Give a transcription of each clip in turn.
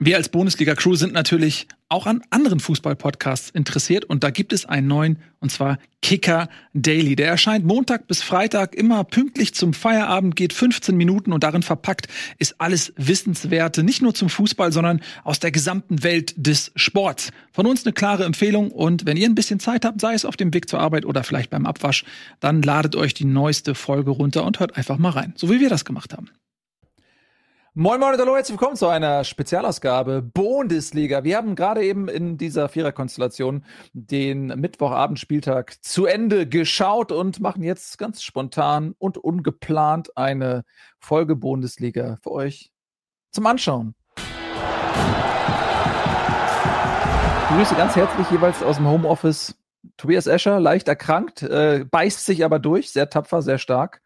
wir als Bundesliga-Crew sind natürlich auch an anderen Fußball-Podcasts interessiert und da gibt es einen neuen und zwar Kicker Daily. Der erscheint Montag bis Freitag immer pünktlich zum Feierabend, geht 15 Minuten und darin verpackt ist alles Wissenswerte, nicht nur zum Fußball, sondern aus der gesamten Welt des Sports. Von uns eine klare Empfehlung und wenn ihr ein bisschen Zeit habt, sei es auf dem Weg zur Arbeit oder vielleicht beim Abwasch, dann ladet euch die neueste Folge runter und hört einfach mal rein, so wie wir das gemacht haben. Moin Moin und hallo, herzlich willkommen zu einer Spezialausgabe Bundesliga. Wir haben gerade eben in dieser Viererkonstellation den Mittwochabendspieltag zu Ende geschaut und machen jetzt ganz spontan und ungeplant eine Folge Bundesliga für euch zum Anschauen. Ich begrüße ganz herzlich jeweils aus dem Homeoffice Tobias Escher, leicht erkrankt, äh, beißt sich aber durch, sehr tapfer, sehr stark.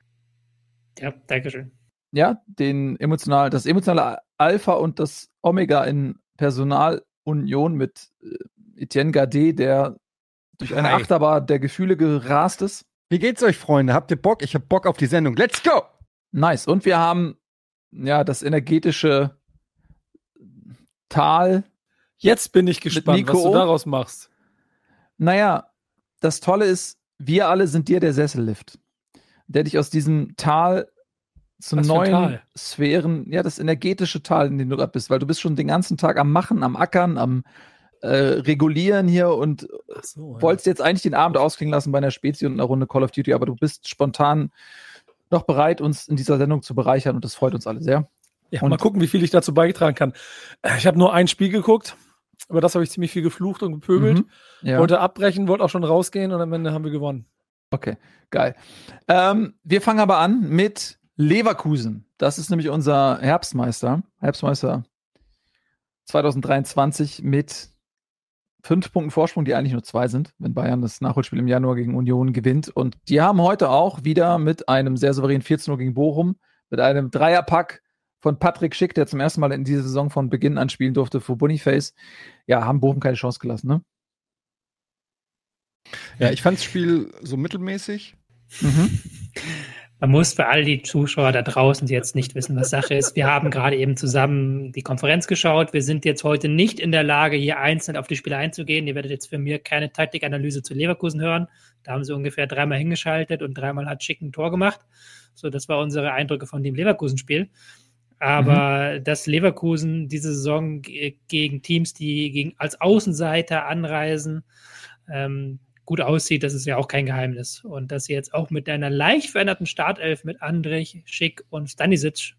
Ja, danke schön ja, den emotional, das emotionale Alpha und das Omega in Personalunion mit äh, Etienne Gade, der durch eine Hi. Achterbahn der Gefühle gerast ist. Wie geht's euch, Freunde? Habt ihr Bock? Ich hab Bock auf die Sendung. Let's go! Nice. Und wir haben ja das energetische Tal. Jetzt bin ich gespannt, was du daraus machst. Naja, das Tolle ist, wir alle sind dir der Sessellift, der dich aus diesem Tal zu Was neuen Sphären, ja, das energetische Tal, in dem du gerade bist, weil du bist schon den ganzen Tag am Machen, am Ackern, am äh, Regulieren hier und so, ja. wolltest jetzt eigentlich den Abend ausklingen lassen bei einer Spezie und einer Runde Call of Duty, aber du bist spontan noch bereit, uns in dieser Sendung zu bereichern und das freut uns alle sehr. Ja, und mal gucken, wie viel ich dazu beigetragen kann. Äh, ich habe nur ein Spiel geguckt, aber das habe ich ziemlich viel geflucht und gepöbelt. Mhm, ja. Wollte abbrechen, wollte auch schon rausgehen und am Ende haben wir gewonnen. Okay, geil. Ähm, wir fangen aber an mit Leverkusen. Das ist nämlich unser Herbstmeister. Herbstmeister 2023 mit fünf Punkten Vorsprung, die eigentlich nur zwei sind, wenn Bayern das Nachholspiel im Januar gegen Union gewinnt. Und die haben heute auch wieder mit einem sehr souveränen 14 Uhr gegen Bochum, mit einem Dreierpack von Patrick Schick, der zum ersten Mal in dieser Saison von Beginn an spielen durfte für Boniface. Ja, haben Bochum keine Chance gelassen, ne? Ja, ich fand das Spiel so mittelmäßig. Mhm. Man muss für all die Zuschauer da draußen, die jetzt nicht wissen, was Sache ist, wir haben gerade eben zusammen die Konferenz geschaut. Wir sind jetzt heute nicht in der Lage, hier einzeln auf die Spiele einzugehen. Ihr werdet jetzt für mir keine Taktikanalyse zu Leverkusen hören. Da haben sie ungefähr dreimal hingeschaltet und dreimal hat Schick ein Tor gemacht. So, das war unsere Eindrücke von dem Leverkusen-Spiel. Aber mhm. dass Leverkusen diese Saison gegen Teams, die gegen, als Außenseiter anreisen, ähm, gut aussieht, das ist ja auch kein Geheimnis. Und dass sie jetzt auch mit einer leicht veränderten Startelf mit Andrich, Schick und Stanisic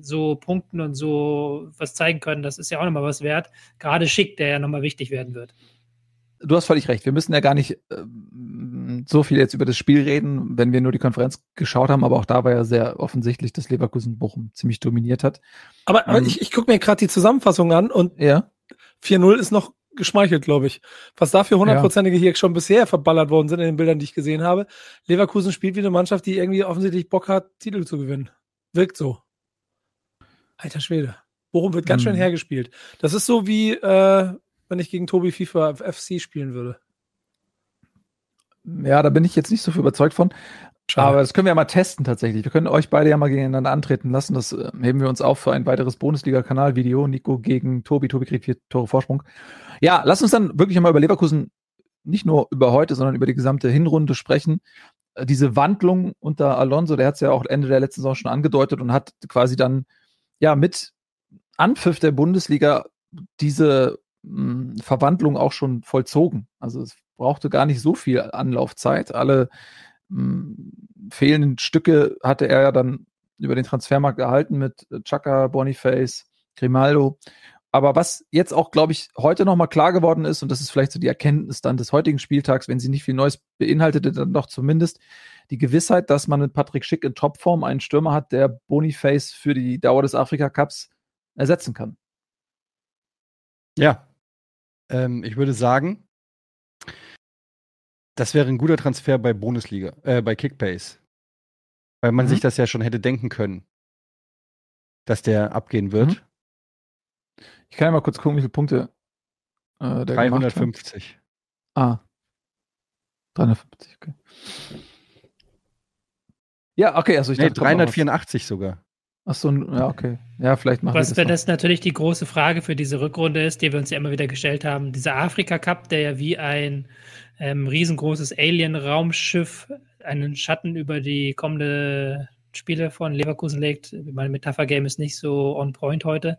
so punkten und so was zeigen können, das ist ja auch nochmal was wert. Gerade Schick, der ja nochmal wichtig werden wird. Du hast völlig recht. Wir müssen ja gar nicht äh, so viel jetzt über das Spiel reden, wenn wir nur die Konferenz geschaut haben, aber auch da war ja sehr offensichtlich, dass Leverkusen Bochum ziemlich dominiert hat. Aber, aber ähm, ich, ich gucke mir gerade die Zusammenfassung an und ja. 4-0 ist noch geschmeichelt, glaube ich. Was dafür hundertprozentige ja. hier schon bisher verballert worden sind in den Bildern, die ich gesehen habe. Leverkusen spielt wie eine Mannschaft, die irgendwie offensichtlich Bock hat, Titel zu gewinnen. Wirkt so. Alter Schwede. Bochum wird ganz mhm. schön hergespielt. Das ist so wie, äh, wenn ich gegen Tobi FIFA FC spielen würde. Ja, da bin ich jetzt nicht so viel überzeugt von. Schade. Aber das können wir ja mal testen tatsächlich. Wir können euch beide ja mal gegeneinander antreten lassen. Das äh, heben wir uns auf für ein weiteres Bundesliga-Kanal-Video. Nico gegen Tobi. Tobi kriegt vier Tore Vorsprung. Ja, lass uns dann wirklich mal über Leverkusen nicht nur über heute, sondern über die gesamte Hinrunde sprechen. Äh, diese Wandlung unter Alonso, der hat es ja auch Ende der letzten Saison schon angedeutet und hat quasi dann ja mit Anpfiff der Bundesliga diese hm, Verwandlung auch schon vollzogen. Also es brauchte gar nicht so viel Anlaufzeit. Alle fehlenden Stücke hatte er ja dann über den Transfermarkt erhalten mit Chaka, Boniface, Grimaldo. Aber was jetzt auch, glaube ich, heute nochmal klar geworden ist, und das ist vielleicht so die Erkenntnis dann des heutigen Spieltags, wenn sie nicht viel Neues beinhaltete, dann doch zumindest die Gewissheit, dass man mit Patrick Schick in Topform einen Stürmer hat, der Boniface für die Dauer des Afrika Cups ersetzen kann. Ja, ähm, ich würde sagen, das wäre ein guter Transfer bei Bundesliga, äh, bei Kickbase. Weil man mhm. sich das ja schon hätte denken können, dass der abgehen wird. Mhm. Ich kann ja mal kurz gucken, wie viele Punkte äh, der 350. Ah. 350, okay. Ja, okay, also ich nee, 384 sogar. Ach so, ja, okay. Ja, vielleicht machen Was wir das, das natürlich die große Frage für diese Rückrunde ist, die wir uns ja immer wieder gestellt haben. Dieser Afrika Cup, der ja wie ein ähm, riesengroßes Alien-Raumschiff einen Schatten über die kommende Spiele von Leverkusen legt. Mein Metapher-Game ist nicht so on point heute.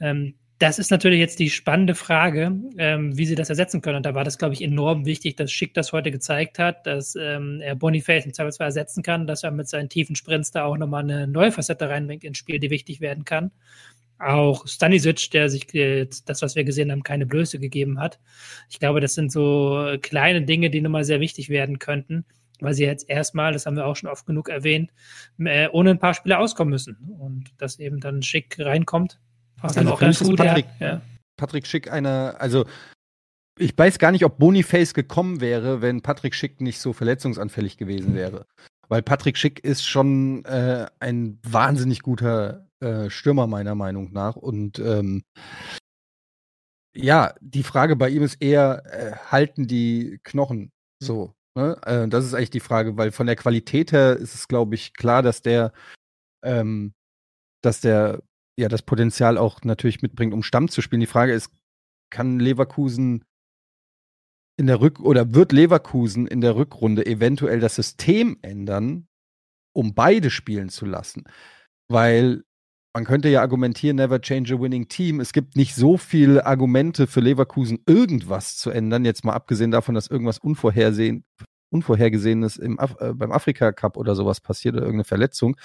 Ähm, das ist natürlich jetzt die spannende Frage, ähm, wie sie das ersetzen können. Und da war das, glaube ich, enorm wichtig, dass Schick das heute gezeigt hat, dass ähm, er Boniface im Zweifelsfall ersetzen kann, dass er mit seinen tiefen Sprints da auch nochmal eine neue Facette reinbringt ins Spiel, die wichtig werden kann. Auch Stanisic, der sich das, was wir gesehen haben, keine Blöße gegeben hat. Ich glaube, das sind so kleine Dinge, die nochmal sehr wichtig werden könnten, weil sie jetzt erstmal, das haben wir auch schon oft genug erwähnt, äh, ohne ein paar Spiele auskommen müssen. Und dass eben dann Schick reinkommt Passt also auch ganz gut, Patrick, ja. Patrick Schick eine, also ich weiß gar nicht, ob Boniface gekommen wäre, wenn Patrick Schick nicht so verletzungsanfällig gewesen wäre. Weil Patrick Schick ist schon äh, ein wahnsinnig guter äh, Stürmer, meiner Meinung nach. Und ähm, ja, die Frage bei ihm ist eher, äh, halten die Knochen so? Ne? Äh, das ist eigentlich die Frage, weil von der Qualität her ist es, glaube ich, klar, dass der, ähm, dass der ja das Potenzial auch natürlich mitbringt, um Stamm zu spielen. Die Frage ist, kann Leverkusen in der Rück oder wird Leverkusen in der Rückrunde eventuell das System ändern, um beide spielen zu lassen? Weil man könnte ja argumentieren, never change a winning team. Es gibt nicht so viele Argumente für Leverkusen, irgendwas zu ändern. Jetzt mal abgesehen davon, dass irgendwas Unvorhergesehenes im Af äh, beim Afrika Cup oder sowas passiert oder irgendeine Verletzung.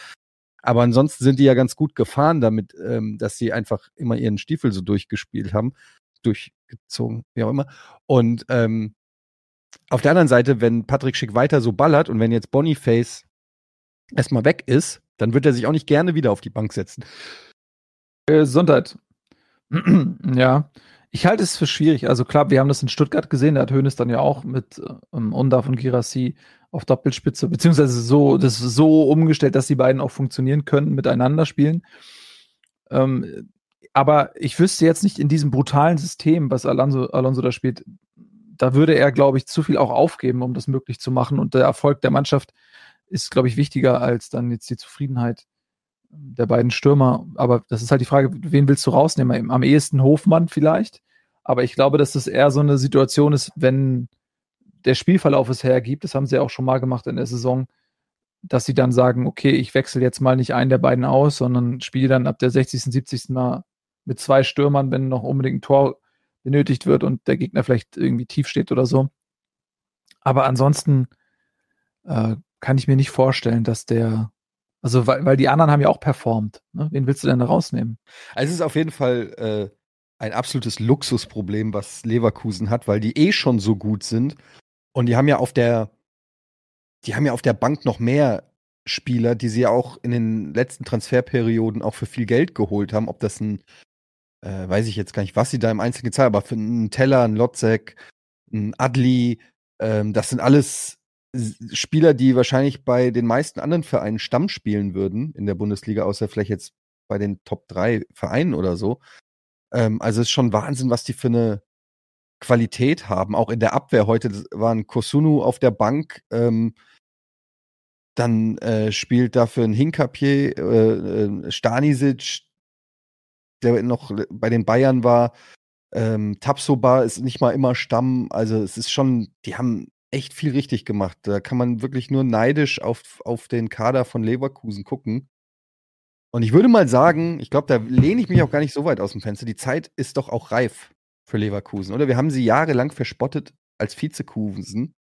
Aber ansonsten sind die ja ganz gut gefahren damit, ähm, dass sie einfach immer ihren Stiefel so durchgespielt haben, durchgezogen, wie auch immer. Und ähm, auf der anderen Seite, wenn Patrick Schick weiter so ballert und wenn jetzt Boniface erstmal weg ist, dann wird er sich auch nicht gerne wieder auf die Bank setzen. Gesundheit. ja, ich halte es für schwierig. Also klar, wir haben das in Stuttgart gesehen, da hat Hönes dann ja auch mit ähm, Undaf und Girassi auf Doppelspitze, beziehungsweise so, das so umgestellt, dass die beiden auch funktionieren können, miteinander spielen. Ähm, aber ich wüsste jetzt nicht in diesem brutalen System, was Alonso, Alonso da spielt, da würde er, glaube ich, zu viel auch aufgeben, um das möglich zu machen. Und der Erfolg der Mannschaft ist, glaube ich, wichtiger als dann jetzt die Zufriedenheit der beiden Stürmer. Aber das ist halt die Frage, wen willst du rausnehmen? Am ehesten Hofmann vielleicht. Aber ich glaube, dass das eher so eine Situation ist, wenn der Spielverlauf es hergibt, das haben sie auch schon mal gemacht in der Saison, dass sie dann sagen, okay, ich wechsle jetzt mal nicht einen der beiden aus, sondern spiele dann ab der 60., 70. Mal mit zwei Stürmern, wenn noch unbedingt ein Tor benötigt wird und der Gegner vielleicht irgendwie tief steht oder so. Aber ansonsten äh, kann ich mir nicht vorstellen, dass der, also weil, weil die anderen haben ja auch performt. Ne? Wen willst du denn da rausnehmen? Also es ist auf jeden Fall äh, ein absolutes Luxusproblem, was Leverkusen hat, weil die eh schon so gut sind und die haben ja auf der, die haben ja auf der Bank noch mehr Spieler, die sie ja auch in den letzten Transferperioden auch für viel Geld geholt haben. Ob das ein, äh, weiß ich jetzt gar nicht, was sie da im Einzelnen gezahlt haben, aber für einen Teller, einen Lotzek, einen Adli, ähm, das sind alles Spieler, die wahrscheinlich bei den meisten anderen Vereinen Stamm spielen würden in der Bundesliga, außer vielleicht jetzt bei den Top 3 Vereinen oder so. Ähm, also ist schon Wahnsinn, was die für eine Qualität haben. Auch in der Abwehr heute waren Kosunu auf der Bank. Ähm, dann äh, spielt dafür ein Hinkapier, äh, äh, Stanisic, der noch bei den Bayern war. Ähm, Tapsoba ist nicht mal immer Stamm. Also es ist schon, die haben echt viel richtig gemacht. Da kann man wirklich nur neidisch auf, auf den Kader von Leverkusen gucken. Und ich würde mal sagen, ich glaube, da lehne ich mich auch gar nicht so weit aus dem Fenster. Die Zeit ist doch auch reif für Leverkusen, oder? Wir haben sie jahrelang verspottet als Vizekusen.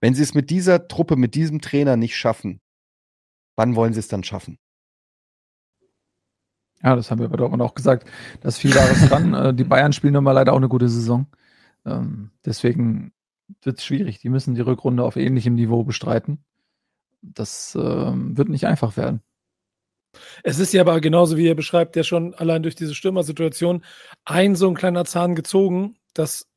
Wenn sie es mit dieser Truppe, mit diesem Trainer nicht schaffen, wann wollen sie es dann schaffen? Ja, das haben wir bei Dortmund auch gesagt. Das ist viel Wahres dran. Äh, die Bayern spielen nun mal leider auch eine gute Saison. Ähm, deswegen wird es schwierig. Die müssen die Rückrunde auf ähnlichem Niveau bestreiten. Das ähm, wird nicht einfach werden. Es ist ja aber genauso, wie er beschreibt, ja schon allein durch diese Stürmersituation ein so ein kleiner Zahn gezogen, dass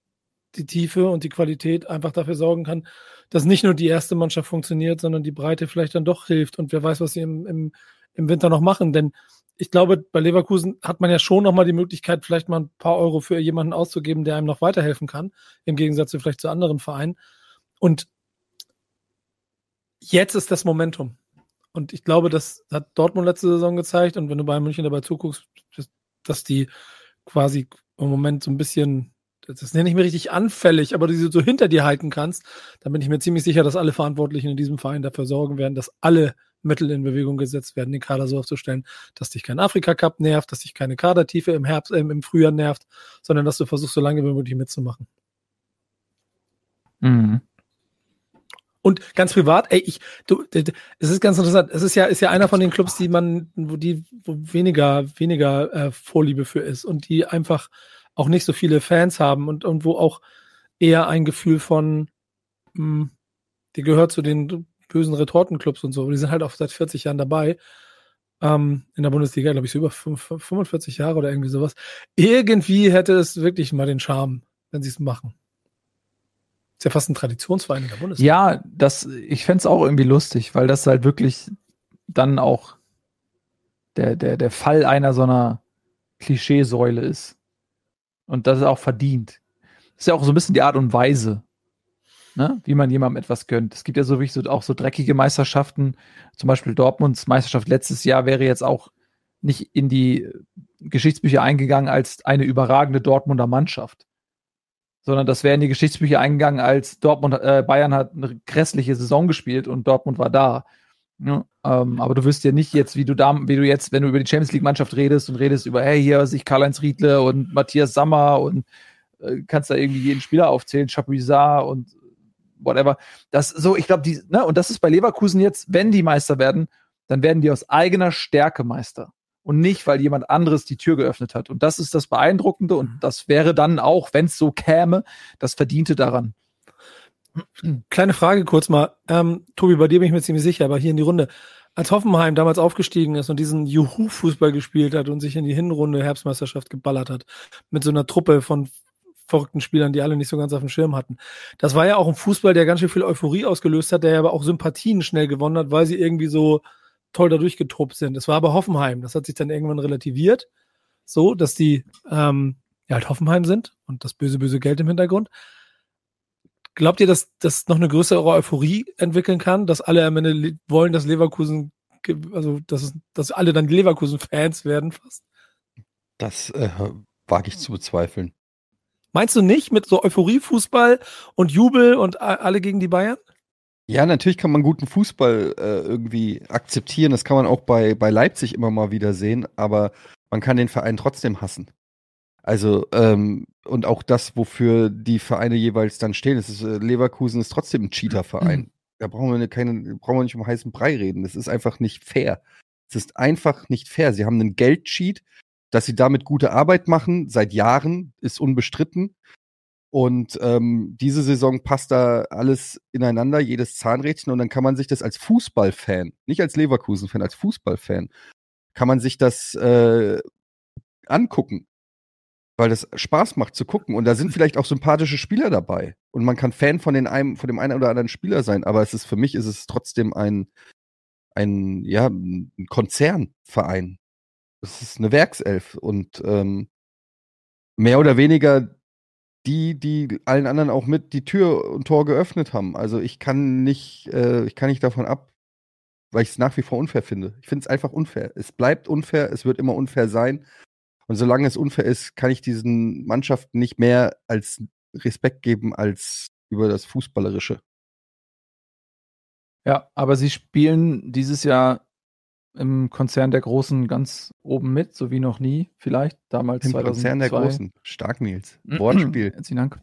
die Tiefe und die Qualität einfach dafür sorgen kann, dass nicht nur die erste Mannschaft funktioniert, sondern die Breite vielleicht dann doch hilft. Und wer weiß, was sie im, im, im Winter noch machen. Denn ich glaube, bei Leverkusen hat man ja schon nochmal die Möglichkeit, vielleicht mal ein paar Euro für jemanden auszugeben, der einem noch weiterhelfen kann, im Gegensatz zu vielleicht zu anderen Vereinen. Und jetzt ist das Momentum. Und ich glaube, das hat Dortmund letzte Saison gezeigt. Und wenn du bei München dabei zuguckst, dass die quasi im Moment so ein bisschen das nenne ich mir richtig anfällig, aber du sie so hinter dir halten kannst, dann bin ich mir ziemlich sicher, dass alle Verantwortlichen in diesem Verein dafür sorgen werden, dass alle Mittel in Bewegung gesetzt werden, den Kader so aufzustellen, dass dich kein Afrika-Cup nervt, dass dich keine Kadertiefe im Herbst, äh, im Frühjahr nervt, sondern dass du versuchst, so lange wie möglich mitzumachen. Mhm. Und ganz privat, ey, ich, du, es ist ganz interessant. Es ist ja, ist ja einer von den Clubs, die man, wo die wo weniger, weniger äh, Vorliebe für ist und die einfach auch nicht so viele Fans haben und, und wo auch eher ein Gefühl von, mh, hm, die gehört zu den bösen Retortenclubs und so. Die sind halt auch seit 40 Jahren dabei. Ähm, in der Bundesliga, glaube ich, so über 45 Jahre oder irgendwie sowas. Irgendwie hätte es wirklich mal den Charme, wenn sie es machen. Ist ja fast ein Traditionsverein in der Bundesliga. Ja, das, ich fände es auch irgendwie lustig, weil das halt wirklich dann auch der, der, der Fall einer so einer Klischeesäule ist. Und das ist auch verdient. Das ist ja auch so ein bisschen die Art und Weise, ne? wie man jemandem etwas gönnt. Es gibt ja so wirklich so, auch so dreckige Meisterschaften. Zum Beispiel Dortmunds Meisterschaft letztes Jahr wäre jetzt auch nicht in die Geschichtsbücher eingegangen als eine überragende Dortmunder Mannschaft. Sondern das wäre in die Geschichtsbücher eingegangen als Dortmund, äh, Bayern hat eine grässliche Saison gespielt und Dortmund war da. Ja, ähm, aber du wirst ja nicht jetzt, wie du da, wie du jetzt, wenn du über die Champions League Mannschaft redest und redest über, hey, hier sich Karl-Heinz Riedle und Matthias Sammer und äh, kannst da irgendwie jeden Spieler aufzählen, Chapuisat und whatever. Das so, ich glaube, die, ne, und das ist bei Leverkusen jetzt, wenn die Meister werden, dann werden die aus eigener Stärke Meister und nicht, weil jemand anderes die Tür geöffnet hat. Und das ist das Beeindruckende und das wäre dann auch, wenn es so käme, das Verdiente daran. Kleine Frage kurz mal. Ähm, Tobi, bei dir bin ich mir ziemlich sicher, aber hier in die Runde. Als Hoffenheim damals aufgestiegen ist und diesen Juhu-Fußball gespielt hat und sich in die Hinrunde Herbstmeisterschaft geballert hat, mit so einer Truppe von verrückten Spielern, die alle nicht so ganz auf dem Schirm hatten. Das war ja auch ein Fußball, der ganz schön viel Euphorie ausgelöst hat, der aber auch Sympathien schnell gewonnen hat, weil sie irgendwie so toll da durchgetobt sind. Das war aber Hoffenheim. Das hat sich dann irgendwann relativiert, so dass die ähm, ja halt Hoffenheim sind und das böse, böse Geld im Hintergrund. Glaubt ihr, dass das noch eine größere Euphorie entwickeln kann, dass alle am Ende wollen, dass Leverkusen, also dass, dass alle dann Leverkusen-Fans werden fast? Das äh, wage ich zu bezweifeln. Meinst du nicht mit so Euphorie-Fußball und Jubel und alle gegen die Bayern? Ja, natürlich kann man guten Fußball äh, irgendwie akzeptieren. Das kann man auch bei, bei Leipzig immer mal wieder sehen, aber man kann den Verein trotzdem hassen. Also, ähm, und auch das, wofür die Vereine jeweils dann stehen. Ist, äh, Leverkusen ist trotzdem ein Cheater-Verein. Mhm. Da brauchen wir, keine, brauchen wir nicht um heißen Brei reden. Das ist einfach nicht fair. Es ist einfach nicht fair. Sie haben einen Geldcheat, dass sie damit gute Arbeit machen, seit Jahren, ist unbestritten. Und ähm, diese Saison passt da alles ineinander, jedes Zahnrädchen. Und dann kann man sich das als Fußballfan, nicht als Leverkusen-Fan, als Fußballfan, kann man sich das äh, angucken weil das Spaß macht zu gucken. Und da sind vielleicht auch sympathische Spieler dabei. Und man kann Fan von, den einem, von dem einen oder anderen Spieler sein, aber es ist für mich ist es trotzdem ein, ein, ja, ein Konzernverein. Es ist eine Werkself und ähm, mehr oder weniger die, die allen anderen auch mit die Tür und Tor geöffnet haben. Also ich kann nicht, äh, ich kann nicht davon ab, weil ich es nach wie vor unfair finde. Ich finde es einfach unfair. Es bleibt unfair, es wird immer unfair sein. Und solange es unfair ist, kann ich diesen Mannschaften nicht mehr als Respekt geben als über das Fußballerische. Ja, aber sie spielen dieses Jahr im Konzern der Großen ganz oben mit, so wie noch nie, vielleicht. Damals Im 2002. Konzern der Großen. Stark, Nils. Wortspiel. Herzlichen Dank.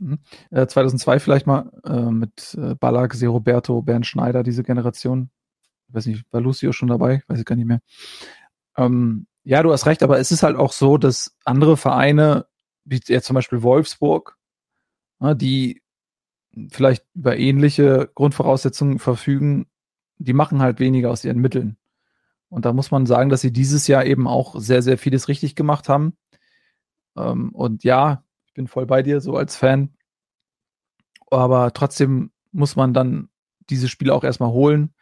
Äh, 2002 vielleicht mal äh, mit äh, Ballack, Roberto, Bernd Schneider, diese Generation. Ich weiß nicht, war Lucio schon dabei? Weiß ich gar nicht mehr. Ähm, ja, du hast recht, aber es ist halt auch so, dass andere Vereine, wie jetzt zum Beispiel Wolfsburg, die vielleicht über ähnliche Grundvoraussetzungen verfügen, die machen halt weniger aus ihren Mitteln. Und da muss man sagen, dass sie dieses Jahr eben auch sehr, sehr vieles richtig gemacht haben. Ähm, und ja, ich bin voll bei dir, so als Fan. Aber trotzdem muss man dann diese Spiele auch erstmal holen.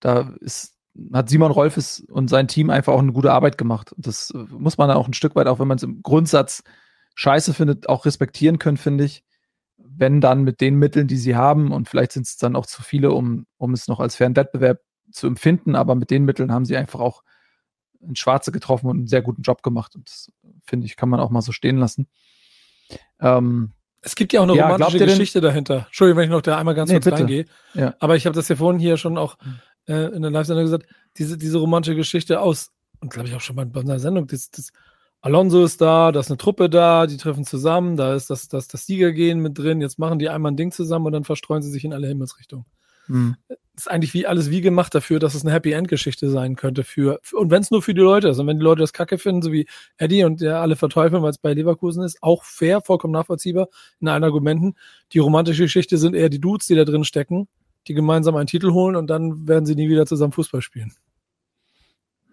Da ist hat Simon Rolfes und sein Team einfach auch eine gute Arbeit gemacht. Das äh, muss man dann auch ein Stück weit, auch wenn man es im Grundsatz scheiße findet, auch respektieren können, finde ich. Wenn dann mit den Mitteln, die sie haben, und vielleicht sind es dann auch zu viele, um, um es noch als fairen Wettbewerb zu empfinden, aber mit den Mitteln haben sie einfach auch ein Schwarze getroffen und einen sehr guten Job gemacht. Und das, finde ich, kann man auch mal so stehen lassen. Ähm, es gibt ja auch eine ja, romantische Geschichte dahinter. Entschuldigung, wenn ich noch da einmal ganz nee, kurz bitte. reingehe. Ja. Aber ich habe das ja vorhin hier schon auch hm. äh, in der Live-Sendung gesagt, diese, diese romantische Geschichte aus, und glaube ich auch schon mal bei einer Sendung, das, das, Alonso ist da, da ist eine Truppe da, die treffen zusammen, da ist das, das, das Siegergehen mit drin, jetzt machen die einmal ein Ding zusammen und dann verstreuen sie sich in alle Himmelsrichtungen. Mhm. Ist eigentlich wie alles wie gemacht dafür, dass es eine Happy End Geschichte sein könnte für, und wenn es nur für die Leute ist und wenn die Leute das Kacke finden, so wie Eddie und der alle verteufeln, weil es bei Leverkusen ist, auch fair, vollkommen nachvollziehbar in allen Argumenten. Die romantische Geschichte sind eher die Dudes, die da drin stecken, die gemeinsam einen Titel holen und dann werden sie nie wieder zusammen Fußball spielen.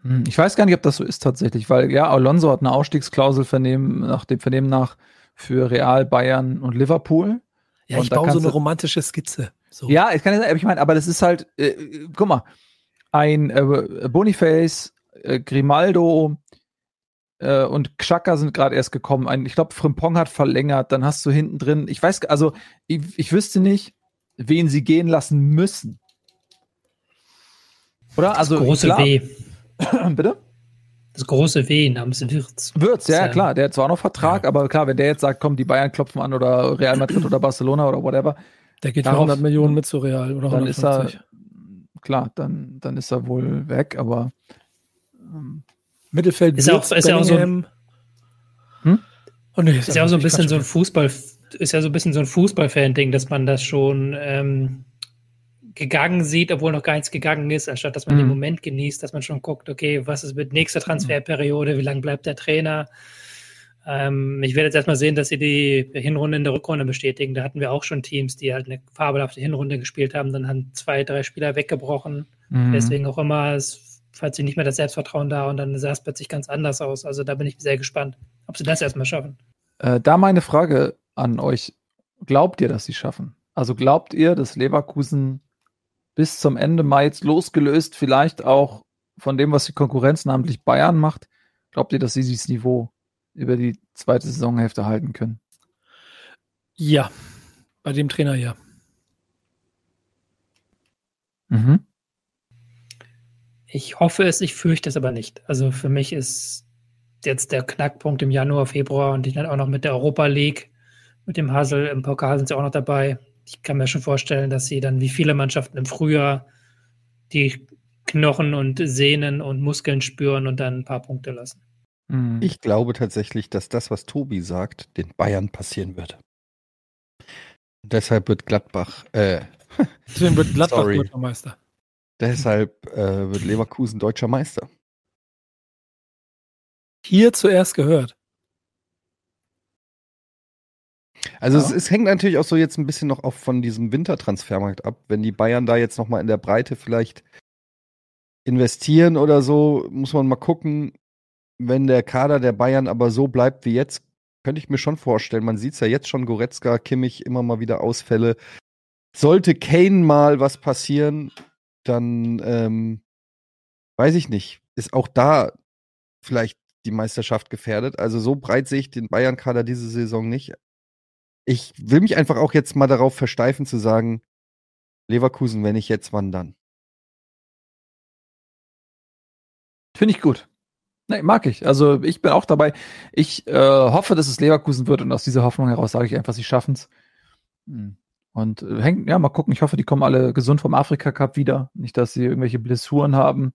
Hm, ich weiß gar nicht, ob das so ist tatsächlich, weil ja, Alonso hat eine Ausstiegsklausel vernehmen, nach dem Vernehmen nach für Real, Bayern und Liverpool. Ja, und ich baue so eine romantische Skizze. So. Ja, ich kann nicht ich meine, aber das ist halt, äh, guck mal, ein äh, Boniface, äh, Grimaldo äh, und Xhaka sind gerade erst gekommen. Ein, ich glaube, Frimpong hat verlängert. Dann hast du hinten drin, ich weiß, also ich, ich wüsste nicht, wen sie gehen lassen müssen. Oder? Also das große klar, W. Bitte? Das große W namens Wirtz. Wirtz, ja, klar, der hat zwar noch Vertrag, ja. aber klar, wenn der jetzt sagt, komm, die Bayern klopfen an oder Real Madrid oder Barcelona oder whatever. Der geht darauf, 100 Millionen mit zu Real oder Dann ist er, klar, dann, dann ist er wohl weg, aber ähm, Mittelfeld ist, auch, ist ja auch so ein, hm? oh, nee, ist, ist ja auch so ein bisschen so ein Fußball, ist ja so ein bisschen so ein Fußballfan-Ding, dass man das schon ähm, gegangen sieht, obwohl noch gar nichts gegangen ist, anstatt dass man mhm. den Moment genießt, dass man schon guckt, okay, was ist mit nächster Transferperiode, wie lange bleibt der Trainer? Ähm, ich werde jetzt erstmal sehen, dass sie die Hinrunde in der Rückrunde bestätigen. Da hatten wir auch schon Teams, die halt eine fabelhafte Hinrunde gespielt haben, dann haben zwei, drei Spieler weggebrochen. Mhm. Deswegen auch immer, es, falls sie nicht mehr das Selbstvertrauen da und dann sah es plötzlich ganz anders aus. Also da bin ich sehr gespannt, ob sie das erstmal schaffen. Äh, da meine Frage an euch. Glaubt ihr, dass sie schaffen? Also glaubt ihr, dass Leverkusen bis zum Ende Mai jetzt losgelöst, vielleicht auch von dem, was die Konkurrenz, namentlich Bayern macht, glaubt ihr, dass sie dieses Niveau über die zweite Saisonhälfte halten können? Ja, bei dem Trainer ja. Mhm. Ich hoffe es, ich fürchte es aber nicht. Also für mich ist jetzt der Knackpunkt im Januar, Februar und ich dann auch noch mit der Europa League, mit dem Hasel im Pokal sind sie auch noch dabei ich kann mir schon vorstellen, dass sie dann wie viele Mannschaften im Frühjahr die Knochen und Sehnen und Muskeln spüren und dann ein paar Punkte lassen. Mhm. Ich glaube tatsächlich, dass das, was Tobi sagt, den Bayern passieren wird. Deshalb wird Gladbach, äh, Deswegen wird Gladbach sorry. deutscher Meister. Deshalb äh, wird Leverkusen deutscher Meister. Hier zuerst gehört. Also ja. es, es, hängt natürlich auch so jetzt ein bisschen noch auch von diesem Wintertransfermarkt ab. Wenn die Bayern da jetzt noch mal in der Breite vielleicht investieren oder so, muss man mal gucken. Wenn der Kader der Bayern aber so bleibt wie jetzt, könnte ich mir schon vorstellen. Man sieht es ja jetzt schon, Goretzka, Kimmich, immer mal wieder Ausfälle. Sollte Kane mal was passieren, dann ähm, weiß ich nicht. Ist auch da vielleicht die Meisterschaft gefährdet. Also so breit sehe ich den Bayern-Kader diese Saison nicht ich will mich einfach auch jetzt mal darauf versteifen zu sagen, Leverkusen, wenn ich jetzt, wann dann? Finde ich gut. Nee, mag ich. Also ich bin auch dabei. Ich äh, hoffe, dass es Leverkusen wird und aus dieser Hoffnung heraus sage ich einfach, sie schaffen es. Hm. Und äh, hängt, ja, mal gucken. Ich hoffe, die kommen alle gesund vom Afrika Cup wieder. Nicht, dass sie irgendwelche Blessuren haben.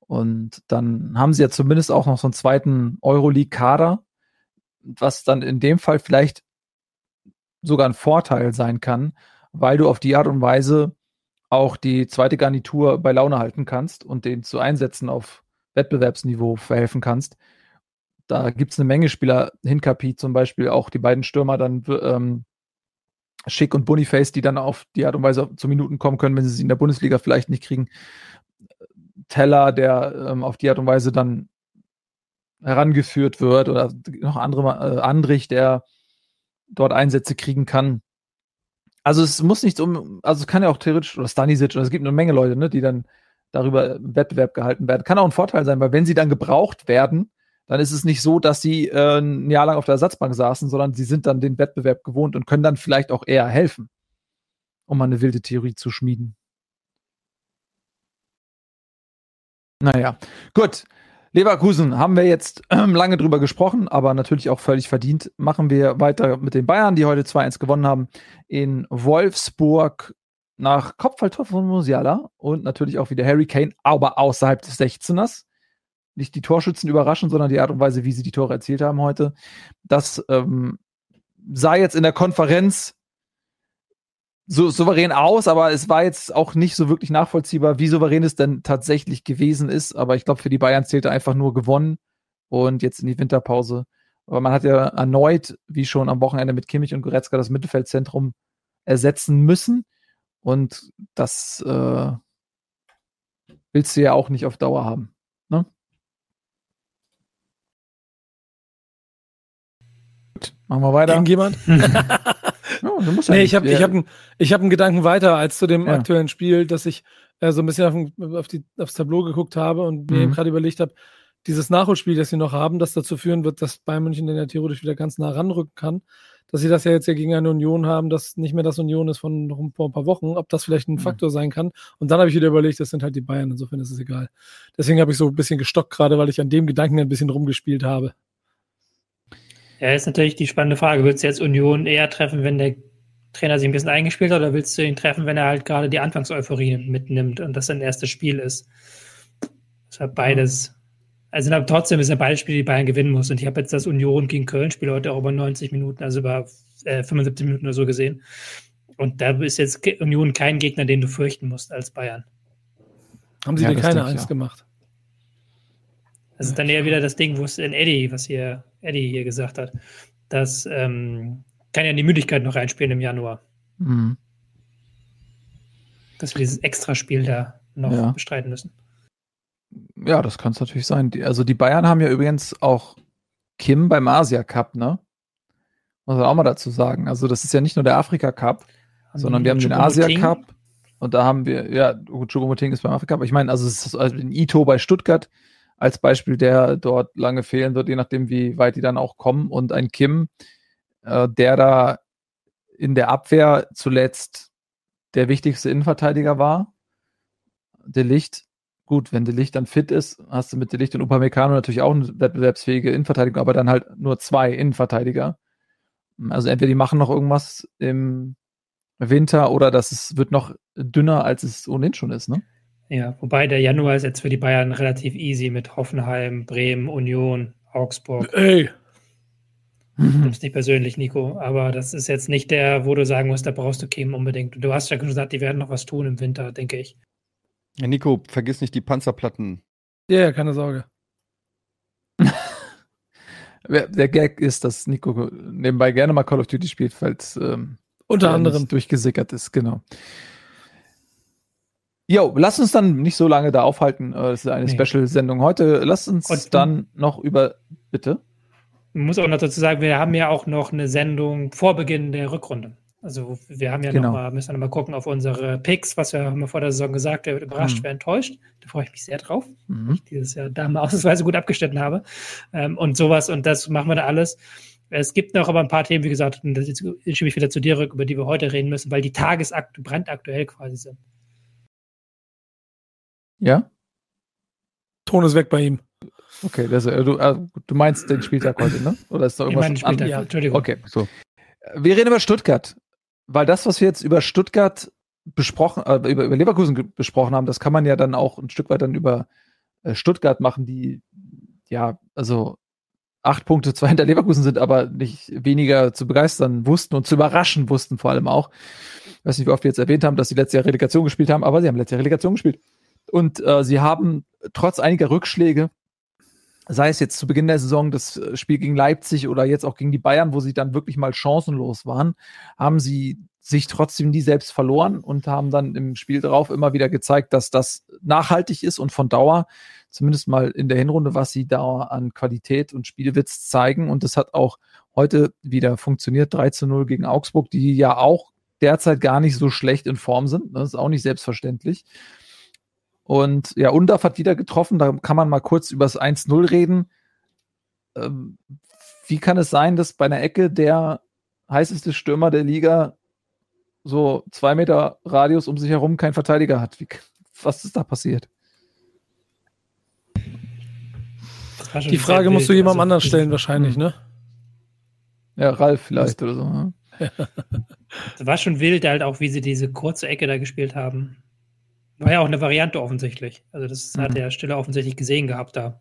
Und dann haben sie ja zumindest auch noch so einen zweiten Euroleague-Kader, was dann in dem Fall vielleicht sogar ein Vorteil sein kann, weil du auf die Art und Weise auch die zweite Garnitur bei Laune halten kannst und den zu einsetzen auf Wettbewerbsniveau verhelfen kannst. Da gibt es eine Menge Spieler, Hinkapi zum Beispiel, auch die beiden Stürmer dann ähm, Schick und Boniface, die dann auf die Art und Weise zu Minuten kommen können, wenn sie sie in der Bundesliga vielleicht nicht kriegen. Teller, der ähm, auf die Art und Weise dann herangeführt wird oder noch andere äh, Andrich, der dort Einsätze kriegen kann. Also es muss nicht um, also es kann ja auch theoretisch, oder Stanisic, oder es gibt eine Menge Leute, ne, die dann darüber im Wettbewerb gehalten werden. Kann auch ein Vorteil sein, weil wenn sie dann gebraucht werden, dann ist es nicht so, dass sie äh, ein Jahr lang auf der Ersatzbank saßen, sondern sie sind dann den Wettbewerb gewohnt und können dann vielleicht auch eher helfen, um mal eine wilde Theorie zu schmieden. Naja, gut. Leverkusen haben wir jetzt äh, lange drüber gesprochen, aber natürlich auch völlig verdient. Machen wir weiter mit den Bayern, die heute 2-1 gewonnen haben in Wolfsburg nach Kopfballtor von Musiala und natürlich auch wieder Harry Kane, aber außerhalb des 16ers. Nicht die Torschützen überraschen, sondern die Art und Weise, wie sie die Tore erzielt haben heute. Das ähm, sah jetzt in der Konferenz so souverän aus, aber es war jetzt auch nicht so wirklich nachvollziehbar, wie souverän es denn tatsächlich gewesen ist. Aber ich glaube, für die Bayern zählte einfach nur gewonnen und jetzt in die Winterpause. Aber man hat ja erneut, wie schon am Wochenende mit Kimmich und Goretzka, das Mittelfeldzentrum ersetzen müssen. Und das äh, willst du ja auch nicht auf Dauer haben. Ne? Gut, machen wir weiter. Irgendjemand? Ja, ja nee, ich habe ich hab, ich hab einen Gedanken weiter als zu dem ja. aktuellen Spiel, dass ich äh, so ein bisschen auf, auf die, aufs Tableau geguckt habe und mir mhm. gerade überlegt habe, dieses Nachholspiel, das sie noch haben, das dazu führen wird, dass Bayern München dann ja theoretisch wieder ganz nah ranrücken kann. Dass sie das ja jetzt ja gegen eine Union haben, das nicht mehr das Union ist von noch ein paar Wochen, ob das vielleicht ein mhm. Faktor sein kann. Und dann habe ich wieder überlegt, das sind halt die Bayern, insofern ist es egal. Deswegen habe ich so ein bisschen gestockt gerade, weil ich an dem Gedanken ein bisschen rumgespielt habe. Ja, ist natürlich die spannende Frage. Willst du jetzt Union eher treffen, wenn der Trainer sich ein bisschen eingespielt hat, oder willst du ihn treffen, wenn er halt gerade die Anfangseuphorie mitnimmt und das sein erstes Spiel ist? Das ist Also trotzdem ist ja beides Spiele, die Bayern gewinnen muss. Und ich habe jetzt das Union gegen Köln-Spiel heute auch über 90 Minuten, also über äh, 75 Minuten oder so gesehen. Und da ist jetzt Union kein Gegner, den du fürchten musst als Bayern. Haben sie ja, dir keine Angst ja. gemacht? Das ist dann eher wieder das Ding, wo es in Eddie, was hier Eddie hier gesagt hat, dass ähm, kann ja die Müdigkeit noch reinspielen im Januar. Mhm. Dass wir dieses Extraspiel da noch ja. bestreiten müssen. Ja, das kann es natürlich sein. Die, also die Bayern haben ja übrigens auch Kim beim Asia Cup, ne? Muss man auch mal dazu sagen. Also das ist ja nicht nur der Afrika Cup, haben sondern wir haben den Asia Cup und da haben wir, ja, Chugomoting ist beim Afrika Cup. Ich meine, also es ist also den Ito bei Stuttgart als Beispiel, der dort lange fehlen wird, je nachdem, wie weit die dann auch kommen. Und ein Kim, äh, der da in der Abwehr zuletzt der wichtigste Innenverteidiger war. De Licht, gut, wenn De Licht dann fit ist, hast du mit De Licht und Upamecano natürlich auch eine wettbewerbsfähige Innenverteidigung, aber dann halt nur zwei Innenverteidiger. Also entweder die machen noch irgendwas im Winter oder das ist, wird noch dünner, als es ohnehin schon ist, ne? Ja, wobei der Januar ist jetzt für die Bayern relativ easy mit Hoffenheim, Bremen, Union, Augsburg. Ey, Mhm. Nimm's nicht persönlich, Nico, aber das ist jetzt nicht der, wo du sagen musst, da brauchst du Kim unbedingt. Du hast ja gesagt, die werden noch was tun im Winter, denke ich. Ja, Nico, vergiss nicht die Panzerplatten. Ja, yeah, keine Sorge. der Gag ist, dass Nico nebenbei gerne mal Call of Duty spielt, falls ähm, unter anderem durchgesickert ist, genau. Jo, lass uns dann nicht so lange da aufhalten. Äh, das ist eine nee. Special-Sendung heute. Lass uns Und, dann noch über. Bitte? Man muss auch noch dazu sagen, wir haben ja auch noch eine Sendung vor Beginn der Rückrunde. Also wir haben ja genau. noch mal, müssen noch mal gucken auf unsere Picks, was wir haben wir vor der Saison gesagt, wer wird überrascht, mhm. wer enttäuscht. Da freue ich mich sehr drauf, mhm. ich dieses Jahr da mal ausnahmsweise gut abgeschnitten habe. Ähm, und sowas, und das machen wir da alles. Es gibt noch aber ein paar Themen, wie gesagt, und das schiebe ich wieder zu dir rück, über die wir heute reden müssen, weil die tagesakt brandaktuell quasi sind. Ja? Ton ist weg bei ihm. Okay, das, äh, du, äh, du, meinst den Spieltag heute, ne? Oder ist da irgendwas? Ich meine Spieltag, ja, Entschuldigung. Okay, so. Wir reden über Stuttgart, weil das, was wir jetzt über Stuttgart besprochen, äh, über, über Leverkusen besprochen haben, das kann man ja dann auch ein Stück weit dann über äh, Stuttgart machen, die ja, also acht Punkte zwar hinter Leverkusen sind, aber nicht weniger zu begeistern wussten und zu überraschen wussten vor allem auch. Ich weiß nicht, wie oft wir jetzt erwähnt haben, dass sie letztes Jahr Relegation gespielt haben, aber sie haben letztes Jahr Relegation gespielt. Und äh, sie haben trotz einiger Rückschläge sei es jetzt zu Beginn der Saison das äh, Spiel gegen Leipzig oder jetzt auch gegen die Bayern, wo sie dann wirklich mal chancenlos waren, haben sie sich trotzdem nie selbst verloren und haben dann im Spiel darauf immer wieder gezeigt, dass das nachhaltig ist und von Dauer, zumindest mal in der Hinrunde, was sie da an Qualität und Spielwitz zeigen. Und das hat auch heute wieder funktioniert. 3 zu 0 gegen Augsburg, die ja auch derzeit gar nicht so schlecht in Form sind. Das ist auch nicht selbstverständlich. Und ja, Undaf hat wieder getroffen, da kann man mal kurz über das 1-0 reden. Ähm, wie kann es sein, dass bei einer Ecke der heißeste Stürmer der Liga so zwei Meter Radius um sich herum kein Verteidiger hat? Wie, was ist da passiert? Die Frage musst du jemandem also, anders stellen, wahrscheinlich, ne? Ja, Ralf vielleicht oder so. Ne? das war schon wild, halt auch, wie sie diese kurze Ecke da gespielt haben. War ja auch eine Variante offensichtlich. Also, das mhm. hat der Stiller offensichtlich gesehen gehabt da.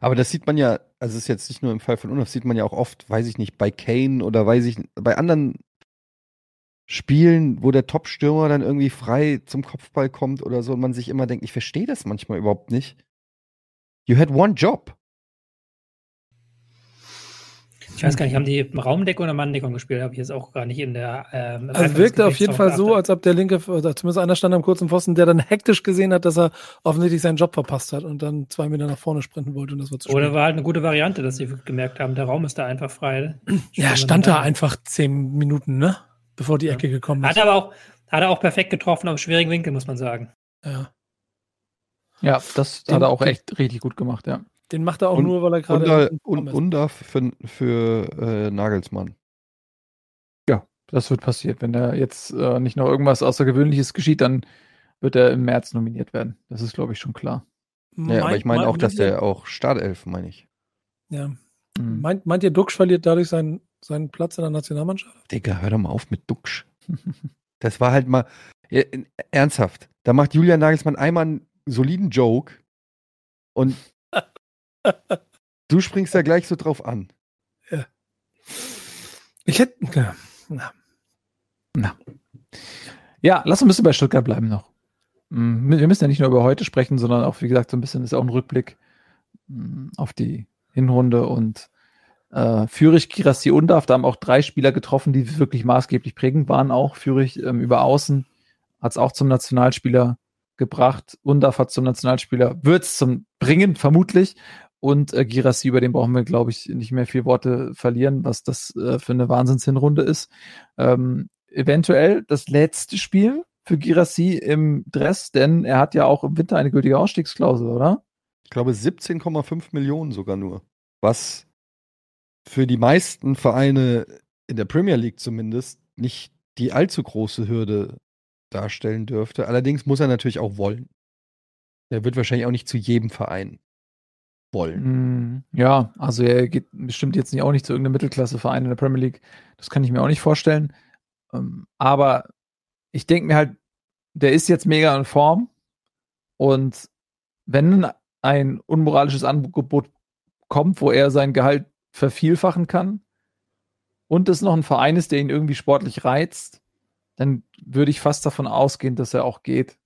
Aber das sieht man ja, also es ist jetzt nicht nur im Fall von Unhoff, sieht man ja auch oft, weiß ich nicht, bei Kane oder weiß ich, bei anderen Spielen, wo der Top-Stürmer dann irgendwie frei zum Kopfball kommt oder so und man sich immer denkt, ich verstehe das manchmal überhaupt nicht. You had one job. Ich weiß gar nicht, haben die Raumdeckung oder Manndeckung gespielt? Habe ich jetzt auch gar nicht in der. Ähm, also wirkte auf jeden Fall so, als ob der linke, oder zumindest einer stand am kurzen Pfosten, der dann hektisch gesehen hat, dass er offensichtlich seinen Job verpasst hat und dann zwei Meter nach vorne sprinten wollte und das war zu Oder war halt eine gute Variante, dass sie gemerkt haben, der Raum ist da einfach frei. Ja, stand da einfach zehn Minuten, ne? Bevor die Ecke gekommen ist. Hat aber auch, hat er auch perfekt getroffen auf schwierigen Winkel, muss man sagen. Ja. Ja, das den, hat er auch echt richtig gut gemacht, ja. Den macht er auch und, nur, weil er gerade. Und, Undaf für, für äh, Nagelsmann. Ja, das wird passiert. Wenn da jetzt äh, nicht noch irgendwas Außergewöhnliches geschieht, dann wird er im März nominiert werden. Das ist, glaube ich, schon klar. Ja, mein, aber ich meine auch, dass der auch Startelf, meine ich. Ja. Mhm. Meint, meint ihr, Duxch verliert dadurch seinen, seinen Platz in der Nationalmannschaft? Digga, hör doch mal auf mit Duxch. das war halt mal. Ja, ernsthaft. Da macht Julian Nagelsmann einmal einen soliden Joke und du springst da gleich so drauf an. Ja. Ich hätte. Ja. Na. Na. Ja, lass uns ein bisschen bei Stuttgart bleiben noch. Mm, wir müssen ja nicht nur über heute sprechen, sondern auch, wie gesagt, so ein bisschen ist auch ein Rückblick mm, auf die Hinrunde und äh, Fürich, Girassi und da haben auch drei Spieler getroffen, die wirklich maßgeblich prägend waren. Auch Fürich ähm, über Außen hat es auch zum Nationalspieler gebracht. Undaf hat zum Nationalspieler, wird es zum Bringen, vermutlich. Und äh, Girassi, über den brauchen wir, glaube ich, nicht mehr viel Worte verlieren, was das äh, für eine Wahnsinnshinrunde ist. Ähm, eventuell das letzte Spiel für Girassi im Dress, denn er hat ja auch im Winter eine gültige Ausstiegsklausel, oder? Ich glaube 17,5 Millionen sogar nur. Was für die meisten Vereine in der Premier League zumindest nicht die allzu große Hürde darstellen dürfte. Allerdings muss er natürlich auch wollen. Er wird wahrscheinlich auch nicht zu jedem Verein wollen. Mm, ja, also er geht bestimmt jetzt nicht auch nicht zu irgendeinem Mittelklasse-Verein in der Premier League. Das kann ich mir auch nicht vorstellen. Ähm, aber ich denke mir halt, der ist jetzt mega in Form. Und wenn ein unmoralisches Angebot kommt, wo er sein Gehalt vervielfachen kann und es noch ein Verein ist, der ihn irgendwie sportlich reizt, dann würde ich fast davon ausgehen, dass er auch geht.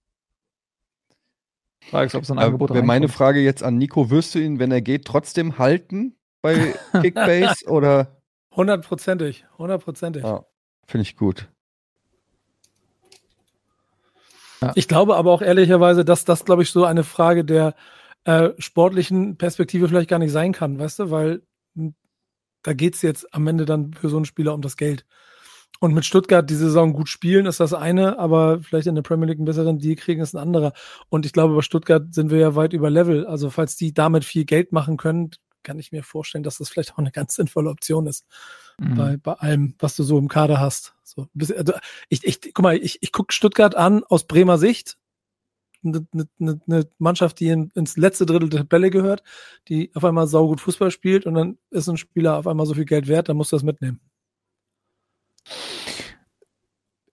Frage ist, ob so ein Angebot Wäre meine Frage jetzt an Nico, wirst du ihn, wenn er geht, trotzdem halten bei Kickbase oder? Hundertprozentig, hundertprozentig. Ja, Finde ich gut. Ja. Ich glaube aber auch ehrlicherweise, dass das, glaube ich, so eine Frage der äh, sportlichen Perspektive vielleicht gar nicht sein kann, weißt du, weil da geht es jetzt am Ende dann für so einen Spieler um das Geld. Und mit Stuttgart die Saison gut spielen ist das eine, aber vielleicht in der Premier League einen besseren Deal kriegen ist ein anderer. Und ich glaube, bei Stuttgart sind wir ja weit über Level. Also falls die damit viel Geld machen können, kann ich mir vorstellen, dass das vielleicht auch eine ganz sinnvolle Option ist. Mhm. Bei, bei allem, was du so im Kader hast. So, also ich, ich, guck mal, ich, ich gucke Stuttgart an aus Bremer Sicht. Eine, eine, eine Mannschaft, die in, ins letzte Drittel der Tabelle gehört, die auf einmal saugut Fußball spielt und dann ist ein Spieler auf einmal so viel Geld wert, dann musst du das mitnehmen.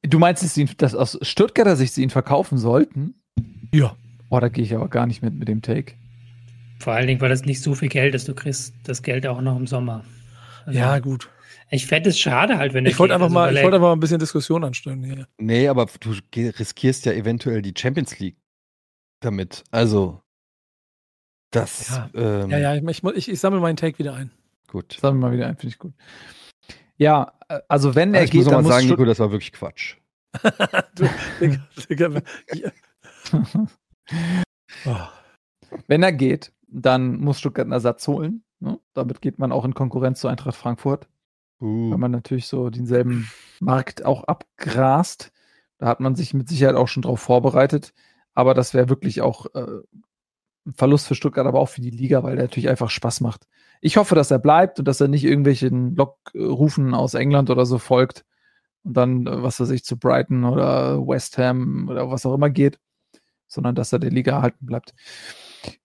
Du meinst, dass, sie, dass aus Stuttgarter Sicht sie ihn verkaufen sollten? Ja. Boah, da gehe ich aber gar nicht mit mit dem Take. Vor allen Dingen, weil das nicht so viel Geld ist. Du kriegst das Geld auch noch im Sommer. Also, ja, gut. Ich fände es schade halt, wenn Ich wollte einfach, also, mal, ich wollt einfach mal ein bisschen Diskussion anstellen hier. Nee, aber du riskierst ja eventuell die Champions League damit. Also, das. Ja, ähm, ja, ja, ich, ich, ich sammle meinen Take wieder ein. Gut. Sammle mal wieder ein, finde ich gut. Ja, äh, also wenn er ich geht, muss dann muss sagen, Nico, das war wirklich Quatsch. du, Digga, Digga, oh. Wenn er geht, dann muss Stuttgart einen Ersatz holen. Ne? Damit geht man auch in Konkurrenz zu Eintracht Frankfurt. Uh. Weil man natürlich so denselben Markt auch abgrast. Da hat man sich mit Sicherheit auch schon drauf vorbereitet. Aber das wäre wirklich auch äh, Verlust für Stuttgart, aber auch für die Liga, weil der natürlich einfach Spaß macht. Ich hoffe, dass er bleibt und dass er nicht irgendwelchen Lockrufen aus England oder so folgt und dann, äh, was weiß ich, zu Brighton oder West Ham oder was auch immer geht, sondern dass er der Liga erhalten bleibt.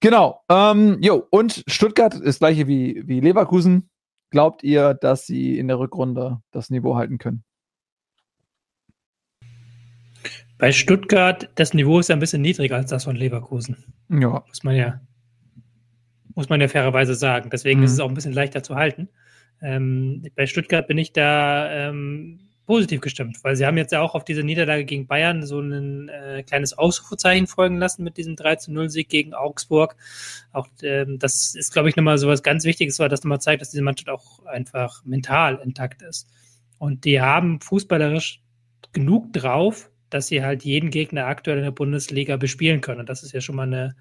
Genau. Ähm, jo, und Stuttgart ist gleiche wie, wie Leverkusen. Glaubt ihr, dass sie in der Rückrunde das Niveau halten können? Bei Stuttgart, das Niveau ist ja ein bisschen niedriger als das von Leverkusen. Ja. Muss man ja, muss man ja fairerweise sagen. Deswegen mhm. ist es auch ein bisschen leichter zu halten. Ähm, bei Stuttgart bin ich da ähm, positiv gestimmt, weil sie haben jetzt ja auch auf diese Niederlage gegen Bayern so ein äh, kleines Ausrufezeichen folgen lassen mit diesem 3 0 Sieg gegen Augsburg. Auch ähm, das ist, glaube ich, nochmal so was ganz Wichtiges, weil das nochmal zeigt, dass diese Mannschaft auch einfach mental intakt ist. Und die haben fußballerisch genug drauf, dass sie halt jeden Gegner aktuell in der Bundesliga bespielen können. Und das ist ja schon mal eine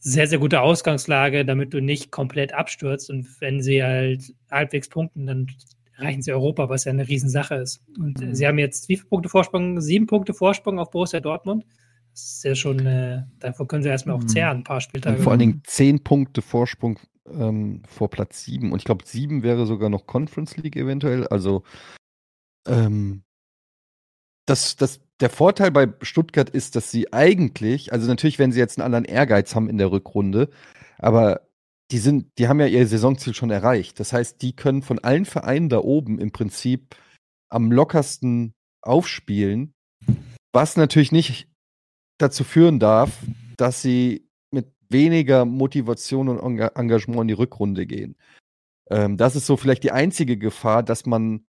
sehr, sehr gute Ausgangslage, damit du nicht komplett abstürzt. Und wenn sie halt halbwegs punkten, dann erreichen sie Europa, was ja eine Riesensache ist. Und mhm. sie haben jetzt wie viele Punkte Vorsprung? Sieben Punkte Vorsprung auf Borussia Dortmund. Das ist ja schon, äh, davor können sie erstmal auch mhm. zehren, ein paar Spieltage. Und vor allen Dingen zehn Punkte Vorsprung ähm, vor Platz sieben. Und ich glaube, sieben wäre sogar noch Conference League eventuell. Also ähm, das, das, der Vorteil bei Stuttgart ist, dass sie eigentlich, also natürlich, wenn sie jetzt einen anderen Ehrgeiz haben in der Rückrunde, aber die sind, die haben ja ihr Saisonziel schon erreicht. Das heißt, die können von allen Vereinen da oben im Prinzip am lockersten aufspielen, was natürlich nicht dazu führen darf, dass sie mit weniger Motivation und Engagement in die Rückrunde gehen. Ähm, das ist so vielleicht die einzige Gefahr, dass man,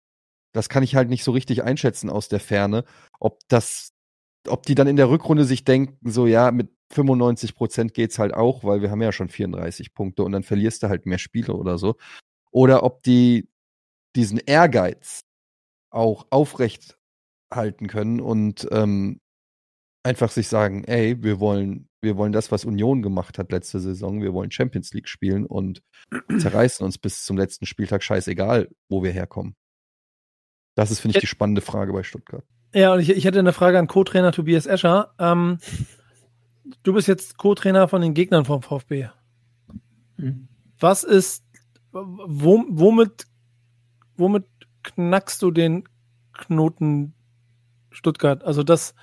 das kann ich halt nicht so richtig einschätzen aus der Ferne, ob das, ob die dann in der Rückrunde sich denken, so ja, mit 95 Prozent geht es halt auch, weil wir haben ja schon 34 Punkte und dann verlierst du halt mehr Spiele oder so. Oder ob die diesen Ehrgeiz auch aufrecht halten können und ähm, einfach sich sagen, ey, wir wollen, wir wollen das, was Union gemacht hat letzte Saison, wir wollen Champions League spielen und zerreißen uns bis zum letzten Spieltag scheißegal, wo wir herkommen. Das ist, finde ich, die spannende Frage bei Stuttgart. Ja, und ich, ich hätte eine Frage an Co-Trainer Tobias Escher. Ähm, du bist jetzt Co-Trainer von den Gegnern vom VfB. Mhm. Was ist, wo, womit, womit knackst du den Knoten Stuttgart? Also das,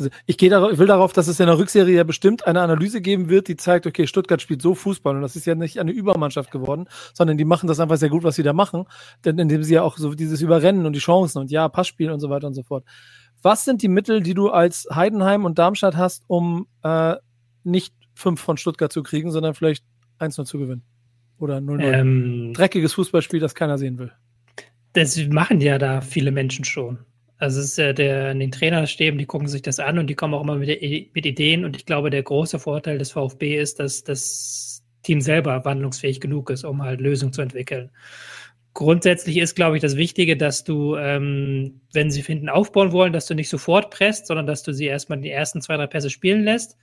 also ich gehe darauf, ich will darauf, dass es in der Rückserie ja bestimmt eine Analyse geben wird, die zeigt, okay, Stuttgart spielt so Fußball und das ist ja nicht eine Übermannschaft geworden, sondern die machen das einfach sehr gut, was sie da machen, denn indem sie ja auch so dieses Überrennen und die Chancen und ja, Passspiel und so weiter und so fort. Was sind die Mittel, die du als Heidenheim und Darmstadt hast, um äh, nicht fünf von Stuttgart zu kriegen, sondern vielleicht 1-0 zu gewinnen? Oder 0-0. Ähm, Dreckiges Fußballspiel, das keiner sehen will. Das machen ja da viele Menschen schon. Also es ist ja der, in den Trainerstäben, die gucken sich das an und die kommen auch immer mit, mit Ideen. Und ich glaube, der große Vorteil des VfB ist, dass das Team selber wandlungsfähig genug ist, um halt Lösungen zu entwickeln. Grundsätzlich ist, glaube ich, das Wichtige, dass du, ähm, wenn sie finden, aufbauen wollen, dass du nicht sofort presst, sondern dass du sie erstmal die ersten zwei, drei Pässe spielen lässt,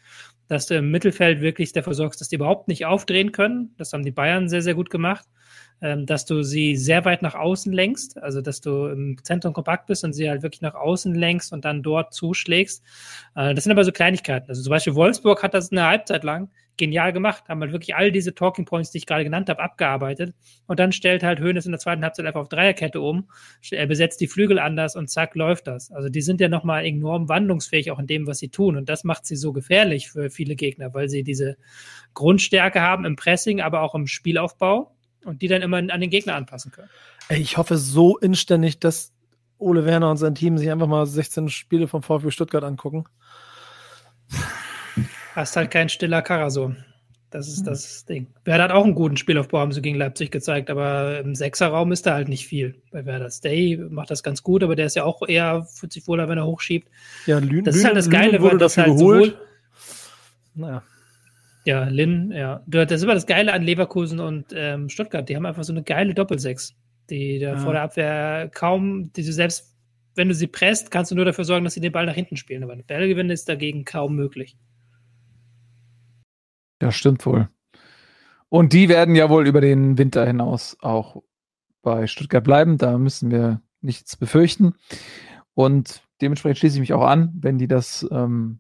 dass du im Mittelfeld wirklich dafür sorgst, dass die überhaupt nicht aufdrehen können. Das haben die Bayern sehr, sehr gut gemacht. Ähm, dass du sie sehr weit nach außen lenkst, also dass du im Zentrum kompakt bist und sie halt wirklich nach außen lenkst und dann dort zuschlägst. Äh, das sind aber so Kleinigkeiten. Also zum Beispiel Wolfsburg hat das eine Halbzeit lang genial gemacht, haben halt wirklich all diese Talking Points, die ich gerade genannt habe, abgearbeitet. Und dann stellt halt Hönes in der zweiten Halbzeit einfach auf Dreierkette um, er besetzt die Flügel anders und zack, läuft das. Also die sind ja nochmal enorm wandlungsfähig auch in dem, was sie tun. Und das macht sie so gefährlich für viele Gegner, weil sie diese Grundstärke haben im Pressing, aber auch im Spielaufbau und die dann immer an den Gegner anpassen können. Ich hoffe so inständig, dass Ole Werner und sein Team sich einfach mal 16 Spiele vom VfB Stuttgart angucken. Hast halt kein stiller Karason. Das ist hm. das Ding. Werder hat auch einen guten Spielaufbau, haben sie gegen Leipzig gezeigt, aber im Sechserraum ist da halt nicht viel. Bei Werder Stay macht das ganz gut, aber der ist ja auch eher, fühlt sich wohler, wenn er hochschiebt. Ja, Lün, das ist halt das Geile, weil das halt geholt. sowohl. Naja. Ja, Lin, ja. Das ist immer das Geile an Leverkusen und ähm, Stuttgart. Die haben einfach so eine geile Doppelsechs, die da ja. vor der Abwehr kaum, die du selbst, wenn du sie presst, kannst du nur dafür sorgen, dass sie den Ball nach hinten spielen. Aber eine Bällgewinn ist dagegen kaum möglich. Das stimmt wohl. Und die werden ja wohl über den Winter hinaus auch bei Stuttgart bleiben. Da müssen wir nichts befürchten. Und dementsprechend schließe ich mich auch an, wenn die das, ähm,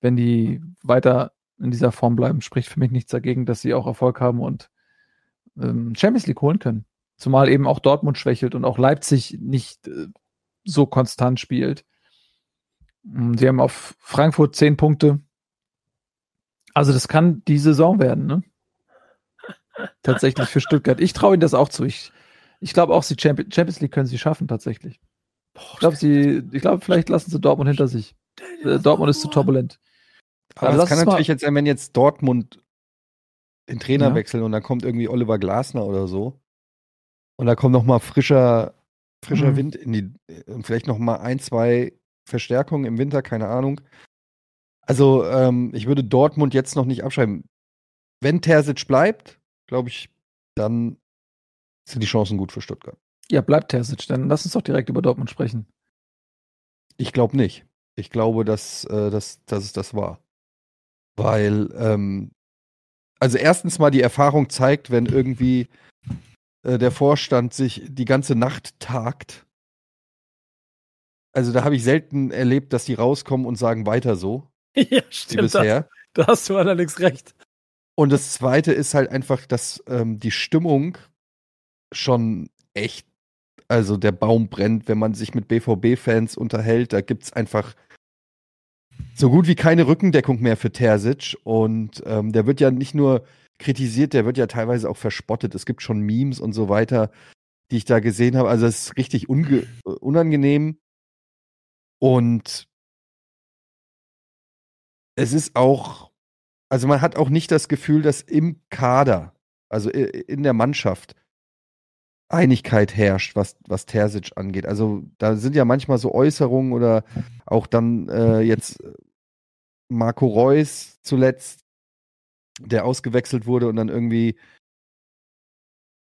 wenn die weiter in dieser Form bleiben, spricht für mich nichts dagegen, dass sie auch Erfolg haben und ähm, Champions League holen können. Zumal eben auch Dortmund schwächelt und auch Leipzig nicht äh, so konstant spielt. Sie haben auf Frankfurt zehn Punkte, Also das kann die Saison werden, ne? tatsächlich für Stuttgart. Ich traue ihnen das auch zu. Ich, ich glaube auch, sie Champions League können sie schaffen, tatsächlich. Ich glaube, sie, ich glaube, vielleicht lassen sie Dortmund hinter sich. Äh, Dortmund ist zu turbulent. Aber das kann natürlich jetzt sein, wenn jetzt Dortmund den Trainer ja. wechseln und dann kommt irgendwie Oliver Glasner oder so. Und da kommt noch mal frischer, frischer mhm. Wind in die, und vielleicht noch mal ein, zwei Verstärkungen im Winter, keine Ahnung. Also, ähm, ich würde Dortmund jetzt noch nicht abschreiben. Wenn Terzic bleibt, glaube ich, dann sind die Chancen gut für Stuttgart. Ja, bleibt Terzic, dann lass uns doch direkt über Dortmund sprechen. Ich glaube nicht. Ich glaube, dass, äh, dass, dass es das war. Weil, ähm, also erstens mal die Erfahrung zeigt, wenn irgendwie äh, der Vorstand sich die ganze Nacht tagt. Also da habe ich selten erlebt, dass die rauskommen und sagen weiter so. Ja, stimmt. Bisher. Da, da hast du allerdings recht. Und das Zweite ist halt einfach, dass ähm, die Stimmung schon echt, also der Baum brennt, wenn man sich mit BVB-Fans unterhält. Da gibt es einfach so gut wie keine Rückendeckung mehr für Terzic. Und ähm, der wird ja nicht nur kritisiert, der wird ja teilweise auch verspottet. Es gibt schon Memes und so weiter, die ich da gesehen habe. Also es ist richtig unangenehm. Und es ist auch also man hat auch nicht das Gefühl, dass im Kader, also in der Mannschaft, Einigkeit herrscht, was, was Terzic angeht. Also da sind ja manchmal so Äußerungen oder auch dann äh, jetzt Marco Reus zuletzt, der ausgewechselt wurde und dann irgendwie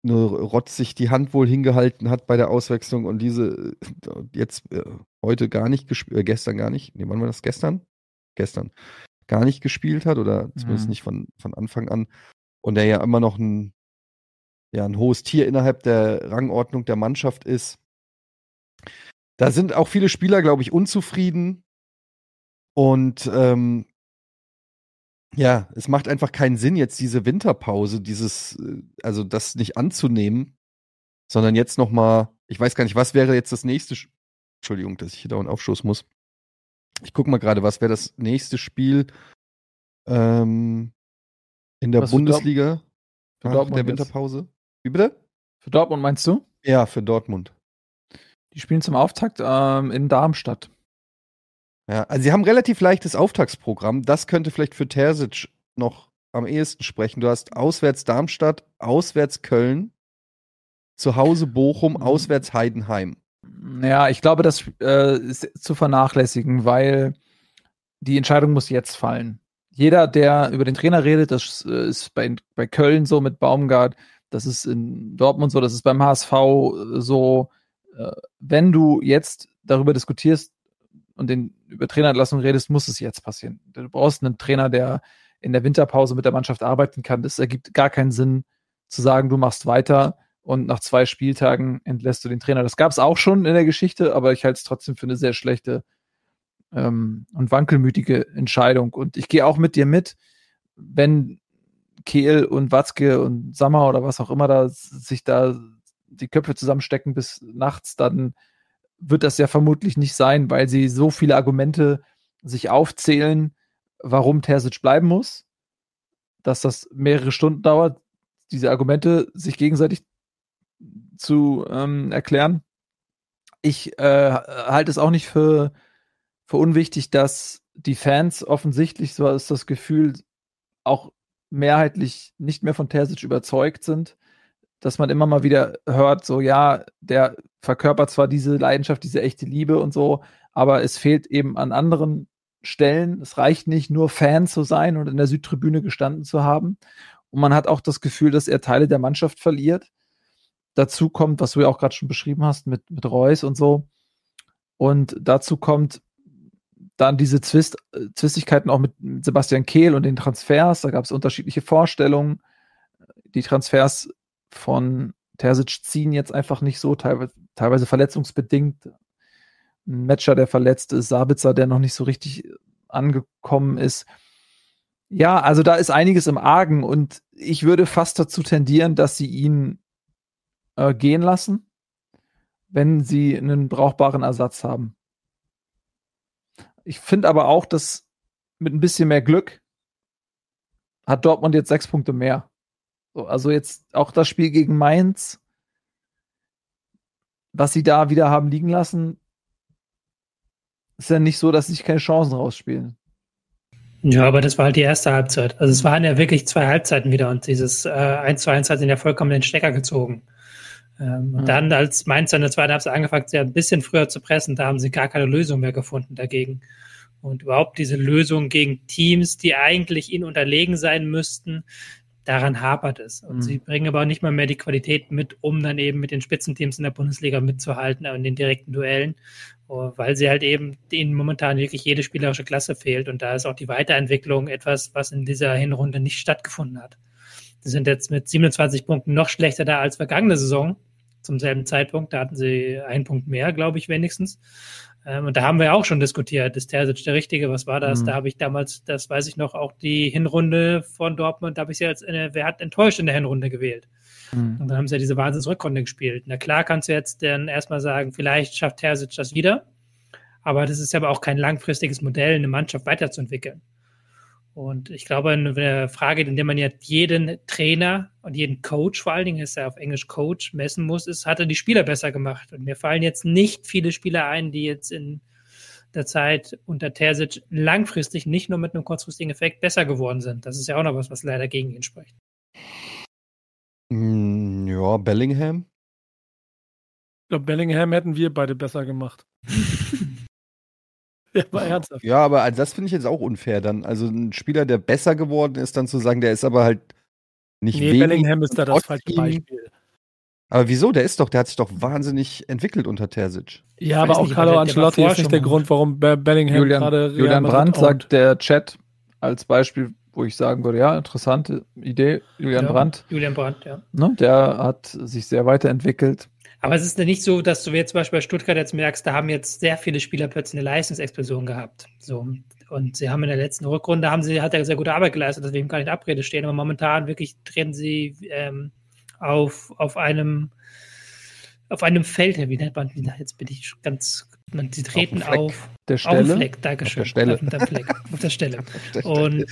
nur rotzig die Hand wohl hingehalten hat bei der Auswechslung und diese jetzt äh, heute gar nicht gespielt, äh, gestern gar nicht, nee, wann war das gestern? Gestern gar nicht gespielt hat oder zumindest mhm. nicht von, von Anfang an. Und der ja immer noch ein, ja, ein hohes Tier innerhalb der Rangordnung der Mannschaft ist. Da sind auch viele Spieler, glaube ich, unzufrieden. Und ähm, ja, es macht einfach keinen Sinn, jetzt diese Winterpause, dieses, äh, also das nicht anzunehmen, sondern jetzt nochmal, ich weiß gar nicht, was wäre jetzt das nächste, Entschuldigung, dass ich hier dauernd aufstoßen muss. Ich gucke mal gerade, was wäre das nächste Spiel ähm, in der was Bundesliga für Dortmund der Winterpause? Jetzt. Wie bitte? Für Dortmund meinst du? Ja, für Dortmund. Die spielen zum Auftakt ähm, in Darmstadt. Ja, also sie haben relativ leichtes Auftaktsprogramm. Das könnte vielleicht für Terzic noch am ehesten sprechen. Du hast auswärts Darmstadt, auswärts Köln, zu Hause Bochum, mhm. auswärts Heidenheim. Ja, ich glaube, das äh, ist zu vernachlässigen, weil die Entscheidung muss jetzt fallen. Jeder, der über den Trainer redet, das äh, ist bei, bei Köln so mit Baumgart, das ist in Dortmund so, das ist beim HSV äh, so. Äh, wenn du jetzt darüber diskutierst und den, über Trainerentlassung redest, muss es jetzt passieren. Du brauchst einen Trainer, der in der Winterpause mit der Mannschaft arbeiten kann. Das ergibt gar keinen Sinn zu sagen, du machst weiter und nach zwei Spieltagen entlässt du den Trainer. Das gab es auch schon in der Geschichte, aber ich halte es trotzdem für eine sehr schlechte ähm, und wankelmütige Entscheidung. Und ich gehe auch mit dir mit, wenn Kehl und Watzke und Sammer oder was auch immer da sich da die Köpfe zusammenstecken bis nachts, dann wird das ja vermutlich nicht sein, weil sie so viele Argumente sich aufzählen, warum Terzic bleiben muss, dass das mehrere Stunden dauert, diese Argumente sich gegenseitig zu ähm, erklären. Ich äh, halte es auch nicht für, für unwichtig, dass die Fans offensichtlich, so ist das Gefühl, auch mehrheitlich nicht mehr von Terzic überzeugt sind, dass man immer mal wieder hört, so ja, der verkörpert zwar diese Leidenschaft, diese echte Liebe und so, aber es fehlt eben an anderen Stellen. Es reicht nicht nur Fan zu sein und in der Südtribüne gestanden zu haben. Und man hat auch das Gefühl, dass er Teile der Mannschaft verliert dazu kommt, was du ja auch gerade schon beschrieben hast mit, mit Reus und so. Und dazu kommt dann diese Zwist, Zwistigkeiten auch mit Sebastian Kehl und den Transfers. Da gab es unterschiedliche Vorstellungen. Die Transfers von Terzic ziehen jetzt einfach nicht so, teilweise, teilweise verletzungsbedingt. Ein Matcher, der verletzt ist, Sabitzer, der noch nicht so richtig angekommen ist. Ja, also da ist einiges im Argen und ich würde fast dazu tendieren, dass sie ihn äh, gehen lassen, wenn sie einen brauchbaren Ersatz haben. Ich finde aber auch, dass mit ein bisschen mehr Glück hat Dortmund jetzt sechs Punkte mehr. So, also jetzt auch das Spiel gegen Mainz, was sie da wieder haben liegen lassen, ist ja nicht so, dass sie sich keine Chancen rausspielen. Ja, aber das war halt die erste Halbzeit. Also es waren ja wirklich zwei Halbzeiten wieder und dieses äh, 1 zu 1 hat in der vollkommen den Stecker gezogen. Ähm, und dann, als Mainz in der zweiten Halbzeit angefangen hat, ein bisschen früher zu pressen, da haben sie gar keine Lösung mehr gefunden dagegen. Und überhaupt diese Lösung gegen Teams, die eigentlich ihnen unterlegen sein müssten, daran hapert es. Und mhm. sie bringen aber auch nicht mal mehr die Qualität mit, um dann eben mit den Spitzenteams in der Bundesliga mitzuhalten, in den direkten Duellen, oh, weil sie halt eben ihnen momentan wirklich jede spielerische Klasse fehlt. Und da ist auch die Weiterentwicklung etwas, was in dieser Hinrunde nicht stattgefunden hat. Sie sind jetzt mit 27 Punkten noch schlechter da als vergangene Saison zum selben Zeitpunkt. Da hatten sie einen Punkt mehr, glaube ich, wenigstens. Ähm, und da haben wir auch schon diskutiert, ist Terzic der Richtige? Was war das? Mhm. Da habe ich damals, das weiß ich noch, auch die Hinrunde von Dortmund, da habe ich sie als, eine, wer hat enttäuscht in der Hinrunde gewählt? Mhm. Und dann haben sie ja diese Wahnsinnsrückrunde gespielt. Na klar kannst du jetzt dann erstmal sagen, vielleicht schafft Terzic das wieder. Aber das ist aber auch kein langfristiges Modell, eine Mannschaft weiterzuentwickeln. Und ich glaube, eine Frage, in der man ja jeden Trainer und jeden Coach, vor allen Dingen ist er auf Englisch Coach, messen muss, ist, hat er die Spieler besser gemacht? Und mir fallen jetzt nicht viele Spieler ein, die jetzt in der Zeit unter Terzic langfristig nicht nur mit einem kurzfristigen Effekt besser geworden sind. Das ist ja auch noch was, was leider gegen ihn spricht. Hm, ja, Bellingham. Ich glaube, Bellingham hätten wir beide besser gemacht. Ja, aber ernsthaft. Ja, aber das finde ich jetzt auch unfair dann. Also ein Spieler, der besser geworden ist, dann zu sagen, der ist aber halt nicht nee, Bellingham ist da das falsche Beispiel. Aber wieso? Der ist doch, der hat sich doch wahnsinnig entwickelt unter Terzic. Ja, aber auch Carlo Ancelotti ist nicht der Grund, warum Bellingham Julian, gerade Julian Brandt sagt der Chat als Beispiel, wo ich sagen würde, ja, interessante Idee, Julian ja, Brandt. Julian Brandt, ja. Ne, der hat sich sehr weiterentwickelt. Aber es ist ja nicht so, dass du jetzt zum Beispiel bei Stuttgart jetzt merkst, da haben jetzt sehr viele Spieler plötzlich eine Leistungsexplosion gehabt. So. Und sie haben in der letzten Rückrunde, haben sie, hat er sehr gute Arbeit geleistet, dass wir ihm gar nicht Abrede stehen. Aber momentan wirklich treten sie ähm, auf, auf einem auf einem Feld, wie nennt man, jetzt bin ich ganz, man, sie treten auf, auf der Stelle. Auf Fleck, Dankeschön. Auf der Stelle. Auf der, Fleck, auf der Stelle. Und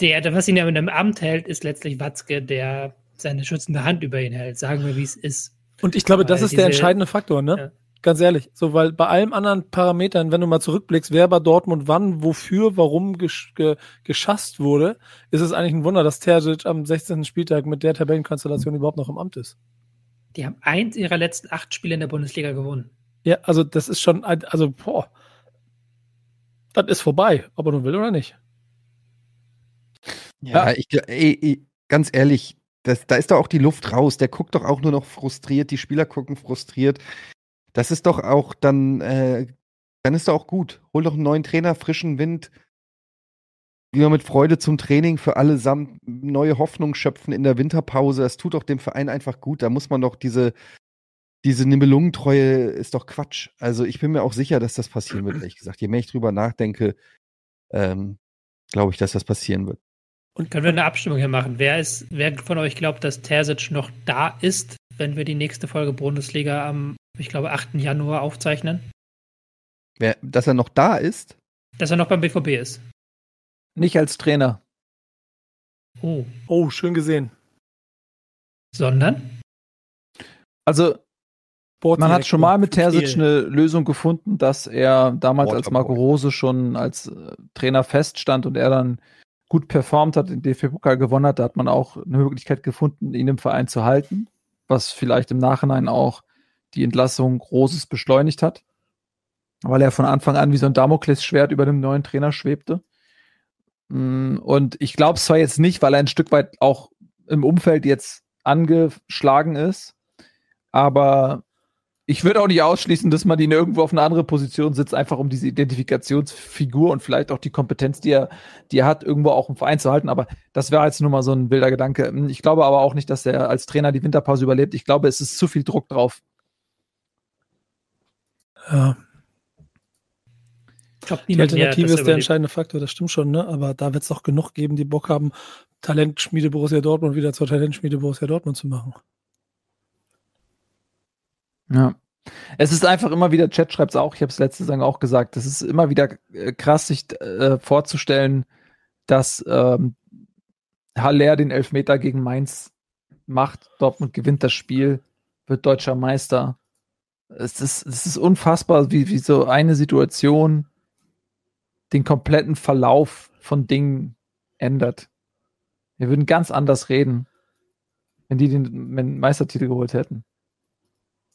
der, was ihn ja in einem Amt hält, ist letztlich Watzke, der seine schützende Hand über ihn hält. Sagen wir, wie es ist. Und ich glaube, das ist diese, der entscheidende Faktor, ne? Ja. Ganz ehrlich. So, weil bei allen anderen Parametern, wenn du mal zurückblickst, wer bei Dortmund wann, wofür, warum gesch ge geschasst wurde, ist es eigentlich ein Wunder, dass Terzic am 16. Spieltag mit der Tabellenkonstellation überhaupt noch im Amt ist. Die haben eins ihrer letzten acht Spiele in der Bundesliga gewonnen. Ja, also das ist schon, also, boah, das ist vorbei, ob er nun will oder nicht. Ja, ja. ich, ey, ganz ehrlich, das, da ist doch auch die Luft raus. Der guckt doch auch nur noch frustriert. Die Spieler gucken frustriert. Das ist doch auch dann, äh, dann ist doch auch gut. Hol doch einen neuen Trainer, frischen Wind. Wieder mit Freude zum Training für allesamt neue Hoffnung schöpfen in der Winterpause. Das tut doch dem Verein einfach gut. Da muss man doch diese, diese Nibelungentreue ist doch Quatsch. Also ich bin mir auch sicher, dass das passieren wird, ehrlich gesagt. Je mehr ich drüber nachdenke, ähm, glaube ich, dass das passieren wird. Und können wir eine Abstimmung hier machen? Wer ist, wer von euch glaubt, dass Terzic noch da ist, wenn wir die nächste Folge Bundesliga am, ich glaube, 8. Januar aufzeichnen? Wer, dass er noch da ist? Dass er noch beim BVB ist. Nicht als Trainer. Oh. Oh, schön gesehen. Sondern? Also, man hat schon mal mit Terzic eine Lösung gefunden, dass er damals als Marco Rose schon als äh, Trainer feststand und er dann gut performt hat, den DFB-Pokal gewonnen hat, da hat man auch eine Möglichkeit gefunden, ihn im Verein zu halten, was vielleicht im Nachhinein auch die Entlassung Großes beschleunigt hat, weil er von Anfang an wie so ein Damoklesschwert über dem neuen Trainer schwebte. Mm, und ich glaube es zwar jetzt nicht, weil er ein Stück weit auch im Umfeld jetzt angeschlagen ist, aber ich würde auch nicht ausschließen, dass man ihn irgendwo auf eine andere Position sitzt, einfach um diese Identifikationsfigur und vielleicht auch die Kompetenz, die er, die er hat, irgendwo auch im Verein zu halten. Aber das wäre jetzt nur mal so ein wilder Gedanke. Ich glaube aber auch nicht, dass er als Trainer die Winterpause überlebt. Ich glaube, es ist zu viel Druck drauf. Ja. Glaub, die Alternative ist der entscheidende Faktor, das stimmt schon, ne? Aber da wird es doch genug geben, die Bock haben, Talentschmiede Borussia Dortmund wieder zur Talentschmiede Borussia Dortmund zu machen. Ja. Es ist einfach immer wieder, Chat schreibt es auch, ich habe es letzte Saison auch gesagt, es ist immer wieder äh, krass, sich äh, vorzustellen, dass ähm, Haller den Elfmeter gegen Mainz macht, Dortmund gewinnt das Spiel, wird deutscher Meister. Es ist, es ist unfassbar, wie, wie so eine Situation den kompletten Verlauf von Dingen ändert. Wir würden ganz anders reden, wenn die den Meistertitel geholt hätten.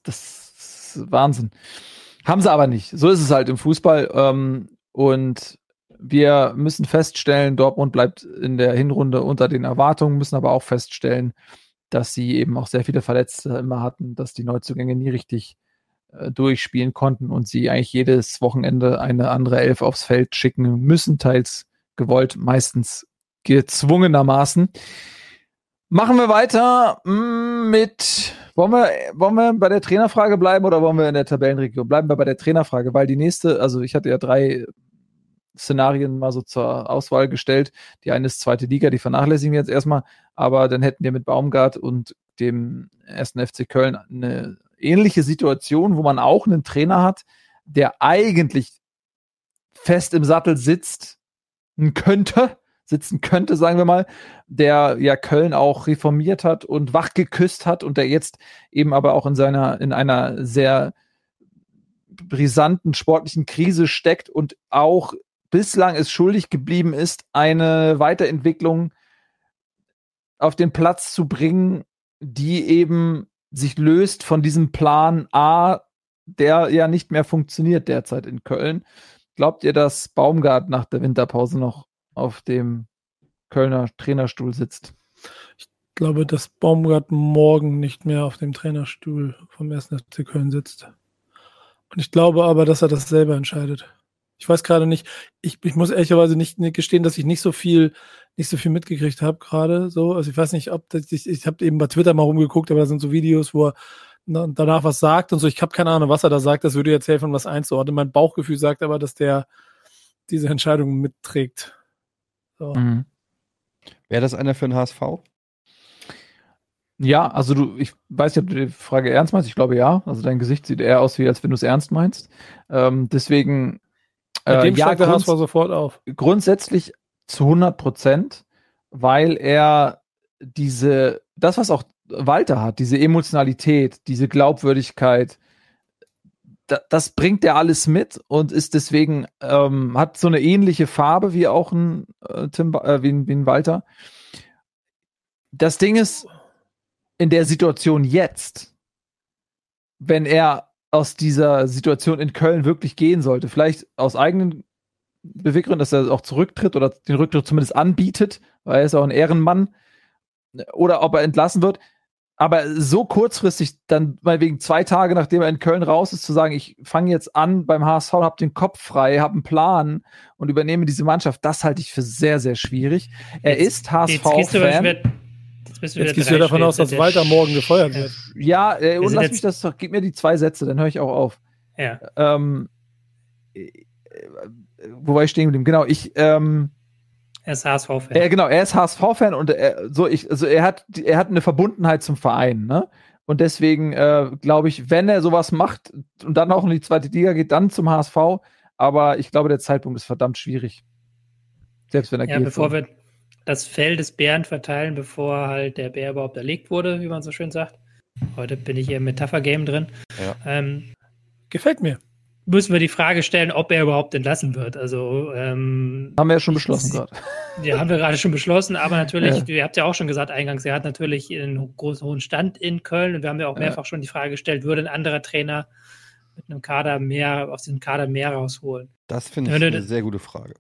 Das ist Wahnsinn. Haben sie aber nicht. So ist es halt im Fußball. Ähm, und wir müssen feststellen, Dortmund bleibt in der Hinrunde unter den Erwartungen, müssen aber auch feststellen, dass sie eben auch sehr viele Verletzte immer hatten, dass die Neuzugänge nie richtig äh, durchspielen konnten und sie eigentlich jedes Wochenende eine andere Elf aufs Feld schicken müssen, teils gewollt, meistens gezwungenermaßen. Machen wir weiter mm, mit, wollen wir, wollen wir bei der Trainerfrage bleiben oder wollen wir in der Tabellenregion? Bleiben wir bei der Trainerfrage, weil die nächste, also ich hatte ja drei Szenarien mal so zur Auswahl gestellt. Die eine ist zweite Liga, die vernachlässigen wir jetzt erstmal, aber dann hätten wir mit Baumgart und dem ersten FC Köln eine ähnliche Situation, wo man auch einen Trainer hat, der eigentlich fest im Sattel sitzt, könnte, sitzen könnte, sagen wir mal, der ja Köln auch reformiert hat und wach geküsst hat und der jetzt eben aber auch in seiner, in einer sehr brisanten sportlichen Krise steckt und auch bislang es schuldig geblieben ist, eine Weiterentwicklung auf den Platz zu bringen, die eben sich löst von diesem Plan A, der ja nicht mehr funktioniert derzeit in Köln. Glaubt ihr, dass Baumgart nach der Winterpause noch auf dem Kölner Trainerstuhl sitzt? Ich glaube, dass Baumgart morgen nicht mehr auf dem Trainerstuhl vom 1. FC Köln sitzt. Und ich glaube aber, dass er das selber entscheidet. Ich weiß gerade nicht, ich, ich muss ehrlicherweise nicht, nicht gestehen, dass ich nicht so viel, nicht so viel mitgekriegt habe gerade. So, also ich weiß nicht, ob das, ich, ich habe eben bei Twitter mal rumgeguckt, aber da sind so Videos, wo er danach was sagt und so. Ich habe keine Ahnung, was er da sagt. Das würde jetzt helfen, was einzuordnen. Mein Bauchgefühl sagt aber, dass der diese Entscheidung mitträgt. So. Mhm. Wäre das einer für den HSV? Ja, also du, ich weiß nicht, ob du die Frage ernst meinst. Ich glaube ja. Also dein Gesicht sieht eher aus, wie als wenn du es ernst meinst. Ähm, deswegen mit dem äh, ja, der HSV sofort auf. Grundsätzlich zu 100 Prozent, weil er diese, das, was auch Walter hat, diese Emotionalität, diese Glaubwürdigkeit, das bringt er alles mit und ist deswegen, ähm, hat so eine ähnliche Farbe wie auch ein äh, Tim, äh, wie, wie ein Walter. Das Ding ist, in der Situation jetzt, wenn er aus dieser Situation in Köln wirklich gehen sollte. Vielleicht aus eigenen Beweggründen, dass er auch zurücktritt oder den Rücktritt zumindest anbietet, weil er ist auch ein Ehrenmann. Oder ob er entlassen wird. Aber so kurzfristig, dann mal wegen zwei Tage, nachdem er in Köln raus ist, zu sagen, ich fange jetzt an beim HSV, habe den Kopf frei, habe einen Plan und übernehme diese Mannschaft, das halte ich für sehr, sehr schwierig. Er ist HSV-Fan. Jetzt, Jetzt gehst du davon aus, dass Walter morgen gefeuert wird. Ja, äh, und lass mich das doch, gib mir die zwei Sätze, dann höre ich auch auf. Ja. Ähm, äh, wo war ich stehen geblieben? Genau, ich, ähm, er ist HSV-Fan. Äh, genau, er ist HSV-Fan und er, so ich, also er hat, er hat eine Verbundenheit zum Verein, ne? Und deswegen äh, glaube ich, wenn er sowas macht und dann auch in die zweite Liga geht, dann zum HSV. Aber ich glaube, der Zeitpunkt ist verdammt schwierig. Selbst wenn er ja, geht. Bevor so. wir, das Fell des Bären verteilen, bevor halt der Bär überhaupt erlegt wurde, wie man so schön sagt. Heute bin ich hier im Metapher-Game drin. Ja. Ähm, Gefällt mir. Müssen wir die Frage stellen, ob er überhaupt entlassen wird. Also ähm, haben wir ja schon beschlossen gerade. Ja, haben wir gerade schon beschlossen, aber natürlich, ja. ihr habt ja auch schon gesagt eingangs, er hat natürlich einen großen hohen Stand in Köln und wir haben ja auch mehrfach ja. schon die Frage gestellt, würde ein anderer Trainer mit einem Kader mehr aus diesem Kader mehr rausholen? Das finde ich eine sehr gute Frage.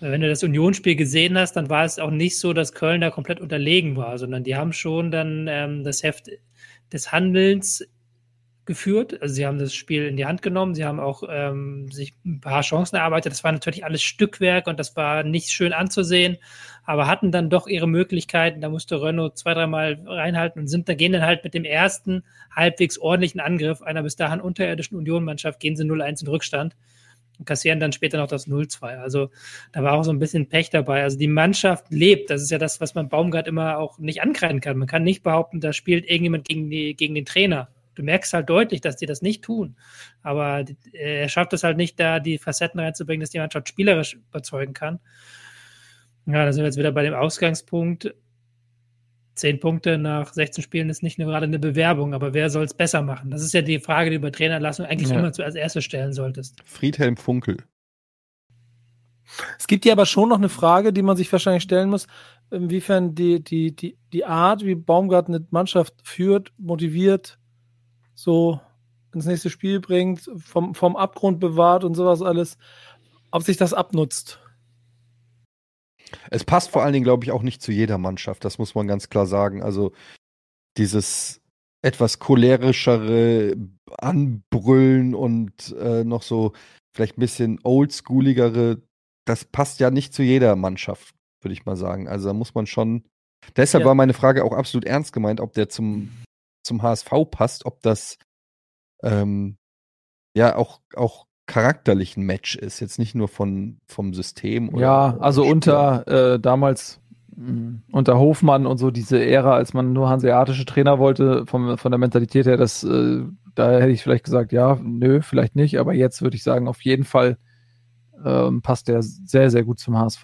Wenn du das Unionsspiel gesehen hast, dann war es auch nicht so, dass Köln da komplett unterlegen war, sondern die haben schon dann ähm, das Heft des Handelns geführt. Also sie haben das Spiel in die Hand genommen, sie haben auch ähm, sich ein paar Chancen erarbeitet. Das war natürlich alles Stückwerk und das war nicht schön anzusehen, aber hatten dann doch ihre Möglichkeiten. Da musste Renault zwei, dreimal reinhalten und sind da gehen dann halt mit dem ersten halbwegs ordentlichen Angriff einer bis dahin unterirdischen Union-Mannschaft, gehen sie 0-1 in Rückstand und kassieren dann später noch das 0-2. Also da war auch so ein bisschen Pech dabei. Also die Mannschaft lebt. Das ist ja das, was man Baumgart immer auch nicht ankreiden kann. Man kann nicht behaupten, da spielt irgendjemand gegen, die, gegen den Trainer. Du merkst halt deutlich, dass die das nicht tun. Aber er schafft es halt nicht, da die Facetten reinzubringen, dass die Mannschaft spielerisch überzeugen kann. Ja, da sind wir jetzt wieder bei dem Ausgangspunkt. zehn Punkte nach 16 Spielen ist nicht nur gerade eine Bewerbung, aber wer soll es besser machen? Das ist ja die Frage, die du bei Trainerlassung eigentlich ja. immer zuerst erstes stellen solltest. Friedhelm Funkel. Es gibt hier aber schon noch eine Frage, die man sich wahrscheinlich stellen muss, inwiefern die, die, die, die Art, wie Baumgart eine Mannschaft führt, motiviert, so ins nächste Spiel bringt, vom, vom Abgrund bewahrt und sowas alles, ob sich das abnutzt. Es passt vor allen Dingen, glaube ich, auch nicht zu jeder Mannschaft. Das muss man ganz klar sagen. Also dieses etwas cholerischere Anbrüllen und äh, noch so vielleicht ein bisschen oldschooligere, das passt ja nicht zu jeder Mannschaft, würde ich mal sagen. Also da muss man schon. Deshalb ja. war meine Frage auch absolut ernst gemeint, ob der zum, zum HSV passt, ob das ähm, ja auch, auch charakterlich ein Match ist, jetzt nicht nur von, vom System. Oder ja, also unter äh, damals mh, mm, unter Hofmann und so diese Ära, als man nur hanseatische Trainer wollte, vom, von der Mentalität her, das, äh, da hätte ich vielleicht gesagt, ja, nö, vielleicht nicht, aber jetzt würde ich sagen, auf jeden Fall ähm, passt der sehr, sehr gut zum HSV.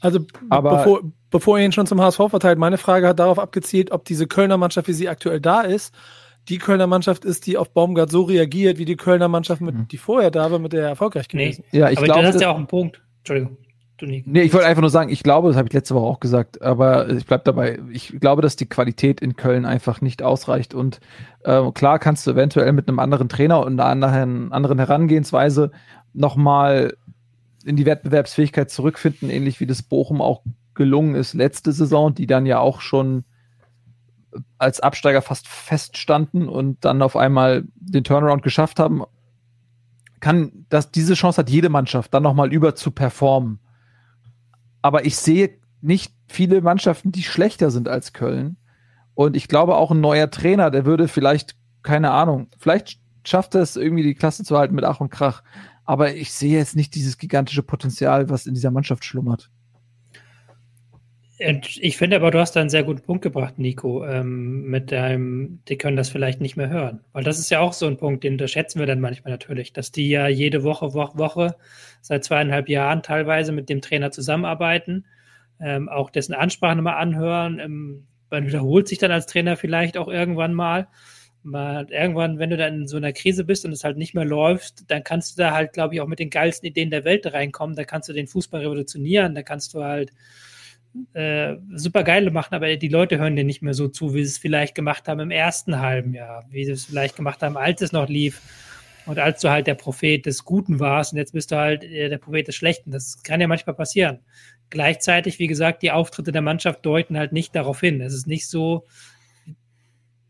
Also aber, bevor, bevor ihr ihn schon zum HSV verteilt, meine Frage hat darauf abgezielt, ob diese Kölner Mannschaft, wie sie aktuell da ist, die Kölner Mannschaft ist, die auf Baumgart so reagiert, wie die Kölner Mannschaft, mit, mhm. die vorher da war, mit der erfolgreich gewesen. Nee, ja, ich aber glaube, das ist ja auch ein Punkt. Entschuldigung. Nee, ich wollte einfach nur sagen, ich glaube, das habe ich letzte Woche auch gesagt, aber ich bleibe dabei. Ich glaube, dass die Qualität in Köln einfach nicht ausreicht. Und äh, klar kannst du eventuell mit einem anderen Trainer und einer anderen, anderen Herangehensweise nochmal in die Wettbewerbsfähigkeit zurückfinden, ähnlich wie das Bochum auch gelungen ist letzte Saison, die dann ja auch schon als Absteiger fast feststanden und dann auf einmal den Turnaround geschafft haben, kann dass diese Chance hat jede Mannschaft, dann nochmal über zu performen. Aber ich sehe nicht viele Mannschaften, die schlechter sind als Köln. Und ich glaube auch ein neuer Trainer, der würde vielleicht, keine Ahnung, vielleicht schafft er es irgendwie die Klasse zu halten mit Ach und Krach. Aber ich sehe jetzt nicht dieses gigantische Potenzial, was in dieser Mannschaft schlummert. Ich finde aber, du hast da einen sehr guten Punkt gebracht, Nico, ähm, mit deinem, die können das vielleicht nicht mehr hören. Weil das ist ja auch so ein Punkt, den unterschätzen wir dann manchmal natürlich, dass die ja jede Woche, Woche, Woche seit zweieinhalb Jahren teilweise mit dem Trainer zusammenarbeiten, ähm, auch dessen Ansprachen mal anhören. Ähm, man wiederholt sich dann als Trainer vielleicht auch irgendwann mal. Mal. Irgendwann, wenn du dann in so einer Krise bist und es halt nicht mehr läuft, dann kannst du da halt, glaube ich, auch mit den geilsten Ideen der Welt reinkommen. Da kannst du den Fußball revolutionieren, da kannst du halt äh, super geile machen, aber die Leute hören dir nicht mehr so zu, wie sie es vielleicht gemacht haben im ersten halben Jahr, wie sie es vielleicht gemacht haben, als es noch lief. Und als du halt der Prophet des Guten warst und jetzt bist du halt äh, der Prophet des Schlechten. Das kann ja manchmal passieren. Gleichzeitig, wie gesagt, die Auftritte der Mannschaft deuten halt nicht darauf hin. Es ist nicht so,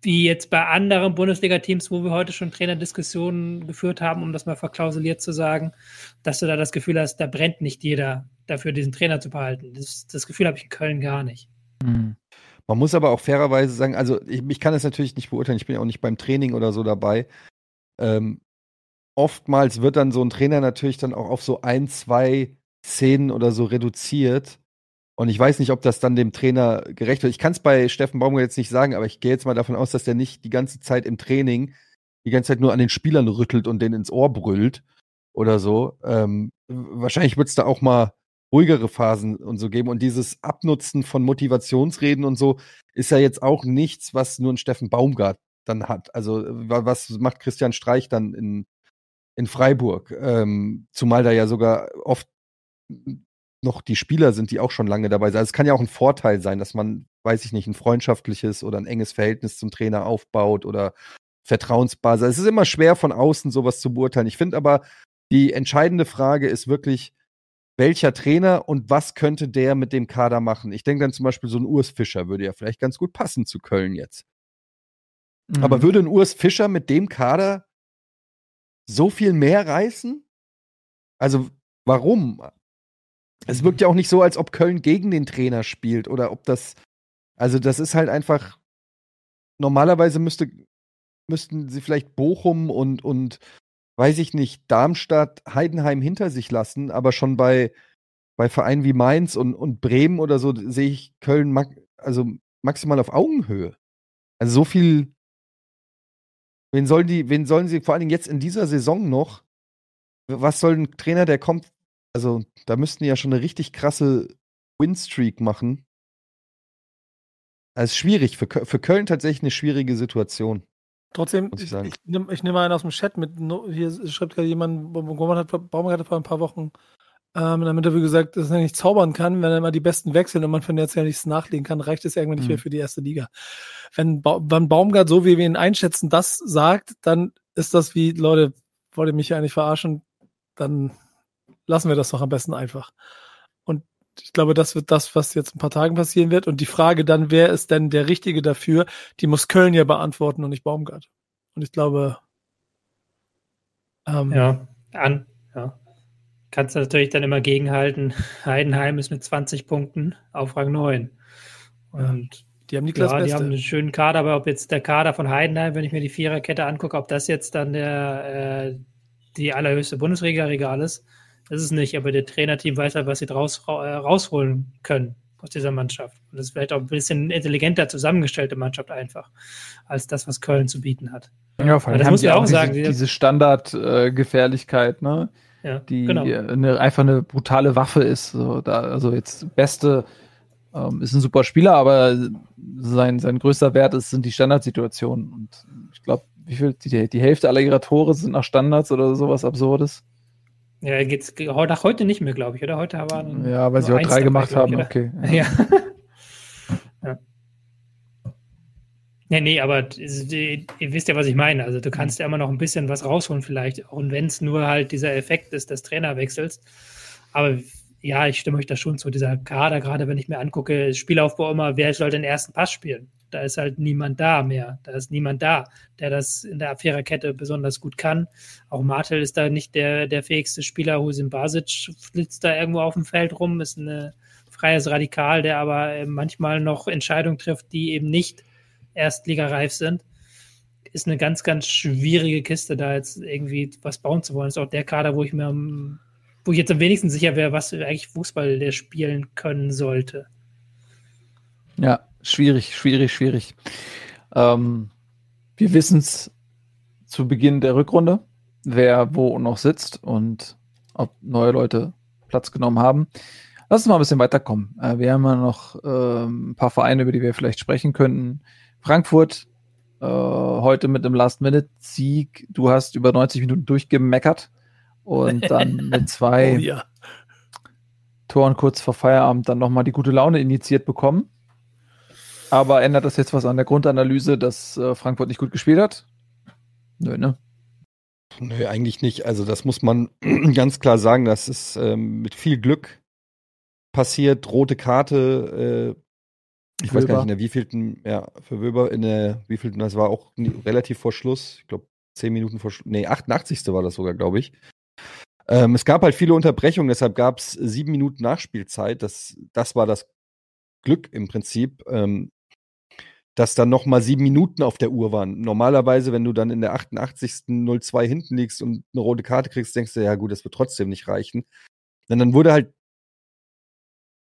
wie jetzt bei anderen Bundesliga-Teams, wo wir heute schon Trainerdiskussionen geführt haben, um das mal verklausuliert zu sagen, dass du da das Gefühl hast, da brennt nicht jeder dafür, diesen Trainer zu behalten. Das, das Gefühl habe ich in Köln gar nicht. Mhm. Man muss aber auch fairerweise sagen, also ich, ich kann es natürlich nicht beurteilen, ich bin ja auch nicht beim Training oder so dabei. Ähm, oftmals wird dann so ein Trainer natürlich dann auch auf so ein, zwei Szenen oder so reduziert. Und ich weiß nicht, ob das dann dem Trainer gerecht wird. Ich kann es bei Steffen Baumgart jetzt nicht sagen, aber ich gehe jetzt mal davon aus, dass der nicht die ganze Zeit im Training die ganze Zeit nur an den Spielern rüttelt und denen ins Ohr brüllt oder so. Ähm, wahrscheinlich wird es da auch mal ruhigere Phasen und so geben. Und dieses Abnutzen von Motivationsreden und so ist ja jetzt auch nichts, was nur ein Steffen Baumgart dann hat. Also was macht Christian Streich dann in, in Freiburg? Ähm, zumal da ja sogar oft noch die Spieler sind, die auch schon lange dabei sind. Also es kann ja auch ein Vorteil sein, dass man, weiß ich nicht, ein freundschaftliches oder ein enges Verhältnis zum Trainer aufbaut oder Vertrauensbasis. Es ist immer schwer von außen sowas zu beurteilen. Ich finde aber, die entscheidende Frage ist wirklich, welcher Trainer und was könnte der mit dem Kader machen? Ich denke dann zum Beispiel so ein Urs Fischer würde ja vielleicht ganz gut passen zu Köln jetzt. Mhm. Aber würde ein Urs Fischer mit dem Kader so viel mehr reißen? Also warum? Es wirkt ja auch nicht so, als ob Köln gegen den Trainer spielt oder ob das. Also das ist halt einfach. Normalerweise müsste, müssten sie vielleicht Bochum und, und weiß ich nicht, Darmstadt, Heidenheim hinter sich lassen, aber schon bei, bei Vereinen wie Mainz und, und Bremen oder so sehe ich Köln also maximal auf Augenhöhe. Also so viel. Wen sollen die, wen sollen sie vor allen Dingen jetzt in dieser Saison noch? Was soll ein Trainer, der kommt? Also, da müssten die ja schon eine richtig krasse Winstreak machen. Ist schwierig, für, für Köln tatsächlich eine schwierige Situation. Trotzdem, ich, ich, ich, nehme nehm einen aus dem Chat mit. Hier schreibt gerade jemand, Baumgart hat, Baumgart hat vor ein paar Wochen ähm, in einem Interview gesagt, dass er nicht zaubern kann, wenn er immer die Besten wechselt und man von jetzt ja nichts nachlegen kann, reicht es irgendwann nicht mhm. mehr für die erste Liga. Wenn, ba wenn Baumgart, so wie wir ihn einschätzen, das sagt, dann ist das wie, Leute, wollt ihr mich ja eigentlich verarschen, dann lassen wir das doch am besten einfach. Und ich glaube, das wird das, was jetzt ein paar Tagen passieren wird. Und die Frage dann, wer ist denn der Richtige dafür, die muss Köln ja beantworten und nicht Baumgart. Und ich glaube. Ähm, ja, an, ja. Kannst du natürlich dann immer gegenhalten. Heidenheim ist mit 20 Punkten auf Rang 9. Und die haben die Klasse. Ja, die haben einen schönen Kader, aber ob jetzt der Kader von Heidenheim, wenn ich mir die Viererkette angucke, ob das jetzt dann der, äh, die allerhöchste Bundesliga-Regal ist, ist es nicht. Aber der Trainerteam weiß halt, was sie draus äh, rausholen können aus dieser Mannschaft. Und das ist vielleicht auch ein bisschen intelligenter zusammengestellte Mannschaft einfach, als das, was Köln zu bieten hat. Ja, vor allem das muss man auch diese, sagen. Diese Standardgefährlichkeit, äh, ne? Ja, die genau. eine, einfach eine brutale Waffe ist. So, da, also jetzt beste ähm, ist ein super Spieler, aber sein, sein größter Wert ist, sind die Standardsituationen. Und ich glaube, wie viel, die, die Hälfte aller ihrer Tore sind nach Standards oder sowas Absurdes. Ja, geht's nach heute nicht mehr, glaube ich, oder? Heute waren Ja, weil sie heute drei gemacht dabei, haben, ich, okay. Ja. ja. Nee, nee, aber ihr wisst ja, was ich meine. Also du kannst ja immer noch ein bisschen was rausholen vielleicht, auch wenn es nur halt dieser Effekt ist des Trainerwechsels. Aber ja, ich stimme euch da schon zu. Dieser Kader, gerade wenn ich mir angucke, Spielaufbau immer, wer soll den ersten Pass spielen? Da ist halt niemand da mehr. Da ist niemand da, der das in der Abwehrerkette besonders gut kann. Auch Martel ist da nicht der, der fähigste Spieler. Husin Basic flitzt da irgendwo auf dem Feld rum, ist ein freies Radikal, der aber manchmal noch Entscheidungen trifft, die eben nicht erstligareif sind. Ist eine ganz, ganz schwierige Kiste, da jetzt irgendwie was bauen zu wollen. Ist auch der Kader, wo ich mir wo ich jetzt am wenigsten sicher wäre, was eigentlich Fußball der spielen können sollte. Ja, schwierig, schwierig, schwierig. Ähm, wir wissen es zu Beginn der Rückrunde, wer wo noch sitzt und ob neue Leute Platz genommen haben. Lass uns mal ein bisschen weiterkommen. Äh, wir haben ja noch äh, ein paar Vereine, über die wir vielleicht sprechen könnten. Frankfurt äh, heute mit einem Last-Minute-Sieg. Du hast über 90 Minuten durchgemeckert und dann mit zwei oh, ja. Toren kurz vor Feierabend dann nochmal die gute Laune initiiert bekommen. Aber ändert das jetzt was an der Grundanalyse, dass äh, Frankfurt nicht gut gespielt hat? Nö, ne? Nö, eigentlich nicht. Also das muss man ganz klar sagen, das ist ähm, mit viel Glück passiert. Rote Karte, äh, ich Wöber. weiß gar nicht, in der wievielten, ja, für Wöber in der wievielten, das war auch relativ vor Schluss. Ich glaube, zehn Minuten vor Schluss, nee, 88. war das sogar, glaube ich. Ähm, es gab halt viele Unterbrechungen, deshalb gab es sieben Minuten Nachspielzeit. Das, das war das Glück im Prinzip, ähm, dass dann nochmal sieben Minuten auf der Uhr waren. Normalerweise, wenn du dann in der 88. 02 hinten liegst und eine rote Karte kriegst, denkst du, ja gut, das wird trotzdem nicht reichen. Und dann wurde halt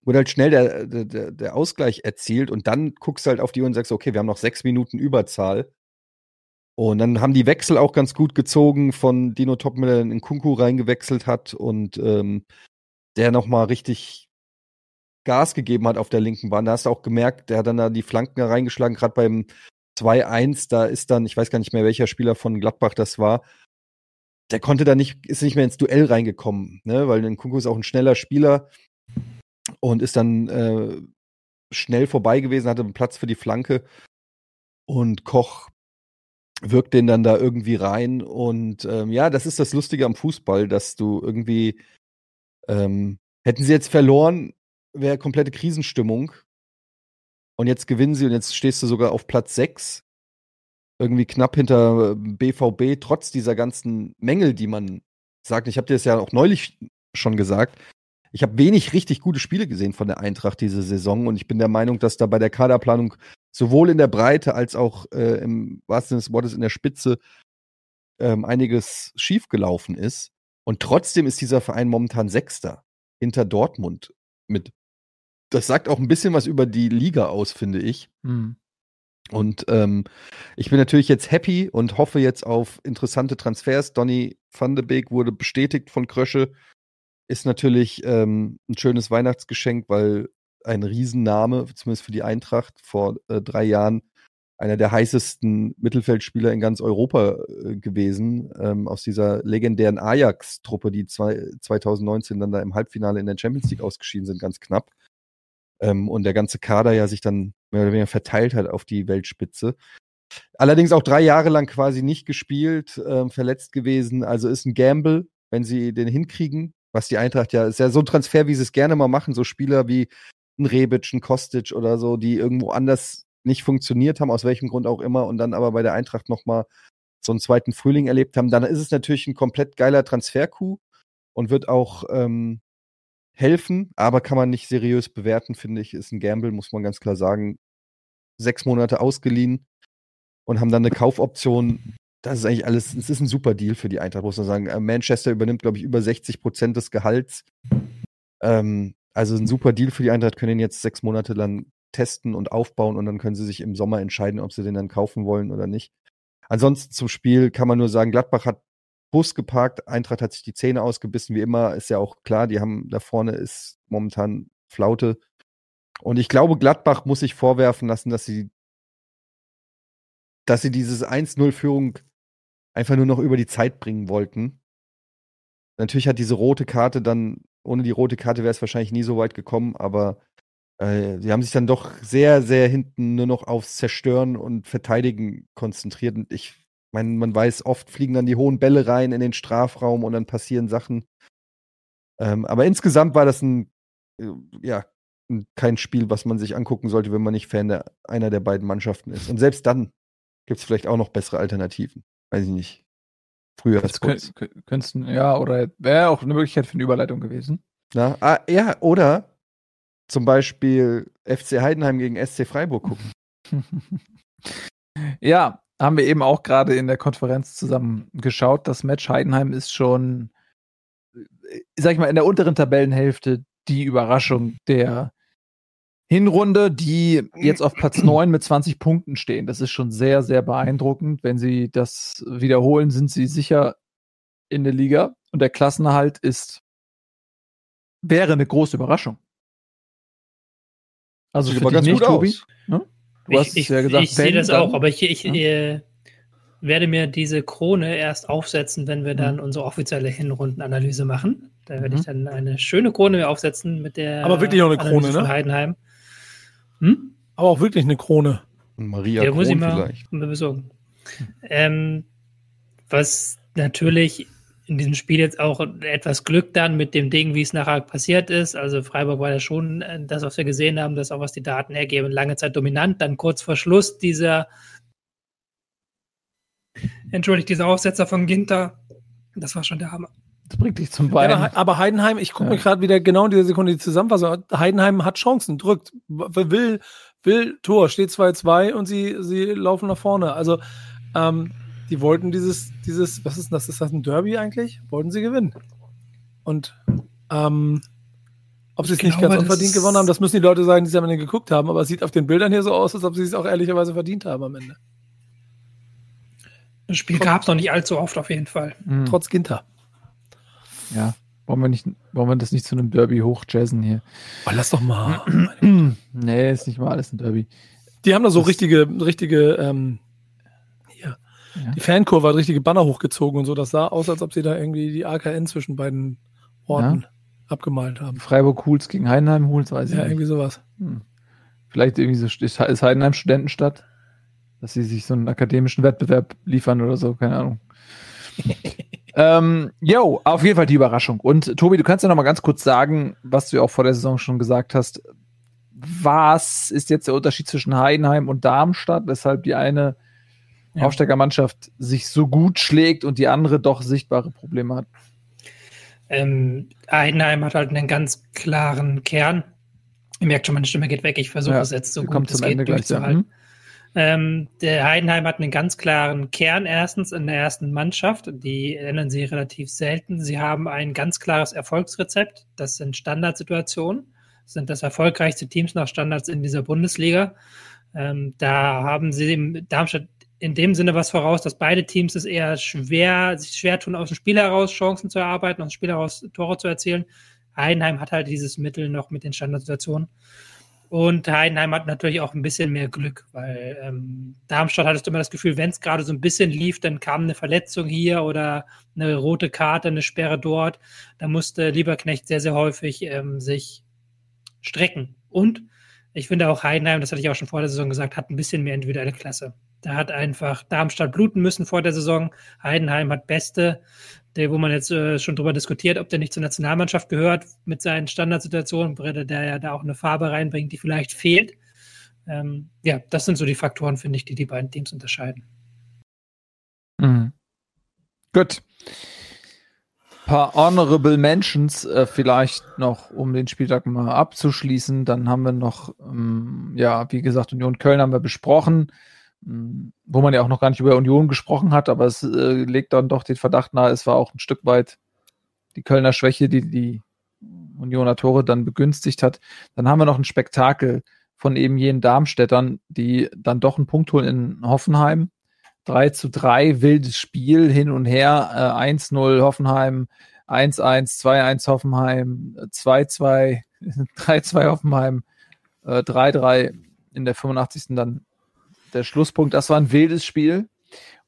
wurde halt schnell der, der, der Ausgleich erzielt und dann guckst du halt auf die Uhr und sagst, okay, wir haben noch sechs Minuten Überzahl. Und dann haben die Wechsel auch ganz gut gezogen von Dino Topmiller, der in Kunku reingewechselt hat und ähm, der nochmal richtig Gas gegeben hat auf der linken Bahn. Da hast du auch gemerkt, der hat dann da die Flanken reingeschlagen, gerade beim 2-1, da ist dann, ich weiß gar nicht mehr, welcher Spieler von Gladbach das war, der konnte da nicht, ist nicht mehr ins Duell reingekommen, ne? weil ein Kunku ist auch ein schneller Spieler und ist dann äh, schnell vorbei gewesen, hatte einen Platz für die Flanke. Und Koch wirkt den dann da irgendwie rein. Und ähm, ja, das ist das Lustige am Fußball, dass du irgendwie, ähm, hätten sie jetzt verloren, wäre komplette Krisenstimmung. Und jetzt gewinnen sie und jetzt stehst du sogar auf Platz 6. Irgendwie knapp hinter BVB, ähm, trotz dieser ganzen Mängel, die man sagt. Ich habe dir das ja auch neulich schon gesagt. Ich habe wenig richtig gute Spiele gesehen von der Eintracht diese Saison und ich bin der Meinung, dass da bei der Kaderplanung sowohl in der Breite als auch äh, im wahrsten Sinne des Wortes in der Spitze ähm, einiges schiefgelaufen ist. Und trotzdem ist dieser Verein momentan Sechster hinter Dortmund mit. Das sagt auch ein bisschen was über die Liga aus, finde ich. Mhm. Und ähm, ich bin natürlich jetzt happy und hoffe jetzt auf interessante Transfers. Donny van de Beek wurde bestätigt von Krösche. Ist natürlich ähm, ein schönes Weihnachtsgeschenk, weil ein Riesenname, zumindest für die Eintracht vor äh, drei Jahren einer der heißesten Mittelfeldspieler in ganz Europa äh, gewesen, ähm, aus dieser legendären Ajax-Truppe, die zwei, 2019 dann da im Halbfinale in der Champions League ausgeschieden sind, ganz knapp. Ähm, und der ganze Kader ja sich dann mehr oder weniger verteilt hat auf die Weltspitze. Allerdings auch drei Jahre lang quasi nicht gespielt, äh, verletzt gewesen. Also ist ein Gamble, wenn sie den hinkriegen, was die Eintracht ja, ist ja so ein Transfer, wie sie es gerne mal machen, so Spieler wie ein Rebic, ein Kostic oder so, die irgendwo anders nicht funktioniert haben, aus welchem Grund auch immer, und dann aber bei der Eintracht nochmal so einen zweiten Frühling erlebt haben, dann ist es natürlich ein komplett geiler Transfer-Coup und wird auch ähm, helfen, aber kann man nicht seriös bewerten, finde ich. Ist ein Gamble, muss man ganz klar sagen. Sechs Monate ausgeliehen und haben dann eine Kaufoption. Das ist eigentlich alles, es ist ein super Deal für die Eintracht, muss man sagen. Äh, Manchester übernimmt, glaube ich, über 60 Prozent des Gehalts. Ähm, also ein super Deal für die Eintracht, können ihn jetzt sechs Monate lang testen und aufbauen und dann können sie sich im Sommer entscheiden, ob sie den dann kaufen wollen oder nicht. Ansonsten zum Spiel kann man nur sagen, Gladbach hat Bus geparkt, Eintracht hat sich die Zähne ausgebissen, wie immer, ist ja auch klar, die haben da vorne ist momentan Flaute. Und ich glaube, Gladbach muss sich vorwerfen lassen, dass sie, dass sie dieses 1-0-Führung einfach nur noch über die Zeit bringen wollten. Natürlich hat diese rote Karte dann, ohne die rote Karte wäre es wahrscheinlich nie so weit gekommen, aber äh, sie haben sich dann doch sehr, sehr hinten nur noch aufs Zerstören und Verteidigen konzentriert. Und ich meine, man weiß, oft fliegen dann die hohen Bälle rein in den Strafraum und dann passieren Sachen. Ähm, aber insgesamt war das ein, äh, ja, kein Spiel, was man sich angucken sollte, wenn man nicht Fan der, einer der beiden Mannschaften ist. Und selbst dann gibt es vielleicht auch noch bessere Alternativen. Weiß ich nicht. Früher als könntest, ja, oder wäre auch eine Möglichkeit für eine Überleitung gewesen. Na, ah, ja, oder zum Beispiel FC Heidenheim gegen SC Freiburg gucken. ja, haben wir eben auch gerade in der Konferenz zusammen geschaut. Das Match Heidenheim ist schon, äh, sag ich mal, in der unteren Tabellenhälfte die Überraschung der Hinrunde, die jetzt auf Platz 9 mit 20 Punkten stehen. Das ist schon sehr, sehr beeindruckend. Wenn sie das wiederholen, sind sie sicher in der Liga. Und der Klassenerhalt ist, wäre eine große Überraschung. Also Sieht aber ganz nicht, gut Tobi. aus. Ne? Du ich, hast ich, ja gesagt, ich sehe das auch, aber ich, ich ja. äh, werde mir diese Krone erst aufsetzen, wenn wir dann mhm. unsere offizielle Hinrundenanalyse machen. Da werde mhm. ich dann eine schöne Krone aufsetzen mit der Aber wirklich auch eine Analyse Krone, ne? Heidenheim. Hm? Aber auch wirklich eine Krone. Maria ja, Kron muss ich mal vielleicht. Besorgen. Ähm, was natürlich in diesem Spiel jetzt auch etwas Glück dann mit dem Ding, wie es nachher passiert ist. Also Freiburg war ja schon äh, das, was wir gesehen haben, das auch was die Daten hergeben, lange Zeit dominant. Dann kurz vor Schluss dieser, entschuldigt, dieser Aufsetzer von Ginter, das war schon der Hammer. Das bringt dich zum Bein. Ja, aber Heidenheim, ich gucke ja. mir gerade wieder genau in dieser Sekunde die Zusammenfassung. Heidenheim hat Chancen, drückt, will, will Tor, steht 2-2 und sie, sie laufen nach vorne. Also ähm, die wollten dieses, dieses, was ist das? Ist das ein Derby eigentlich? Wollten sie gewinnen. Und ähm, ob sie es nicht ganz unverdient gewonnen haben, das müssen die Leute sagen, die es am Ende geguckt haben, aber es sieht auf den Bildern hier so aus, als ob sie es auch ehrlicherweise verdient haben am Ende. Das Spiel gab es noch nicht allzu oft auf jeden Fall. Mhm. Trotz Ginter. Ja. Wollen wir, nicht, wollen wir das nicht zu einem Derby hochjazzen hier? Oh, lass doch mal. nee, ist nicht mal alles ein Derby. Die haben da so das richtige, richtige ähm, ja. Die Fankurve hat richtige Banner hochgezogen und so. Das sah aus, als ob sie da irgendwie die AKN zwischen beiden Orten ja. abgemalt haben. Freiburg Hools gegen Heidenheim Hools, weiß ich Ja, nicht. irgendwie sowas. Hm. Vielleicht irgendwie so, ist Heidenheim Studentenstadt? Dass sie sich so einen akademischen Wettbewerb liefern oder so, keine Ahnung. ähm, yo, auf jeden Fall die Überraschung. Und Tobi, du kannst ja noch mal ganz kurz sagen, was du ja auch vor der Saison schon gesagt hast. Was ist jetzt der Unterschied zwischen Heidenheim und Darmstadt, weshalb die eine ja. Aufsteigermannschaft sich so gut schlägt und die andere doch sichtbare Probleme hat. Ähm, Heidenheim hat halt einen ganz klaren Kern. Ihr merkt schon, meine Stimme geht weg. Ich versuche ja, es jetzt so gut es geht Ende durchzuhalten. Ähm, der Heidenheim hat einen ganz klaren Kern erstens in der ersten Mannschaft. Die ändern sie relativ selten. Sie haben ein ganz klares Erfolgsrezept. Das sind Standardsituationen. Das sind das erfolgreichste Teams nach Standards in dieser Bundesliga. Ähm, da haben sie Darmstadt in dem Sinne was voraus, dass beide Teams es eher schwer, sich schwer tun, aus dem Spiel heraus Chancen zu erarbeiten, aus dem Spiel heraus Tore zu erzielen. Heidenheim hat halt dieses Mittel noch mit den Standardsituationen. Und Heidenheim hat natürlich auch ein bisschen mehr Glück, weil ähm, Darmstadt hattest du immer das Gefühl, wenn es gerade so ein bisschen lief, dann kam eine Verletzung hier oder eine rote Karte, eine Sperre dort. Da musste Lieberknecht sehr, sehr häufig ähm, sich strecken. Und ich finde auch Heidenheim, das hatte ich auch schon vor der Saison gesagt, hat ein bisschen mehr individuelle Klasse. Da hat einfach Darmstadt bluten müssen vor der Saison. Heidenheim hat beste, der, wo man jetzt äh, schon drüber diskutiert, ob der nicht zur Nationalmannschaft gehört mit seinen Standardsituationen, der ja da auch eine Farbe reinbringt, die vielleicht fehlt. Ähm, ja, das sind so die Faktoren, finde ich, die die beiden Teams unterscheiden. Mhm. Gut. Paar Honorable Mentions äh, vielleicht noch, um den Spieltag mal abzuschließen. Dann haben wir noch, ähm, ja, wie gesagt, Union Köln haben wir besprochen wo man ja auch noch gar nicht über Union gesprochen hat, aber es äh, legt dann doch den Verdacht nahe, es war auch ein Stück weit die Kölner Schwäche, die die Unioner Tore dann begünstigt hat. Dann haben wir noch ein Spektakel von eben jenen Darmstädtern, die dann doch einen Punkt holen in Hoffenheim. 3 zu 3, wildes Spiel, hin und her, äh, 1-0 Hoffenheim, 1-1, 2-1 Hoffenheim, 2-2, 3-2 Hoffenheim, äh, 3-3 in der 85. dann der Schlusspunkt. Das war ein wildes Spiel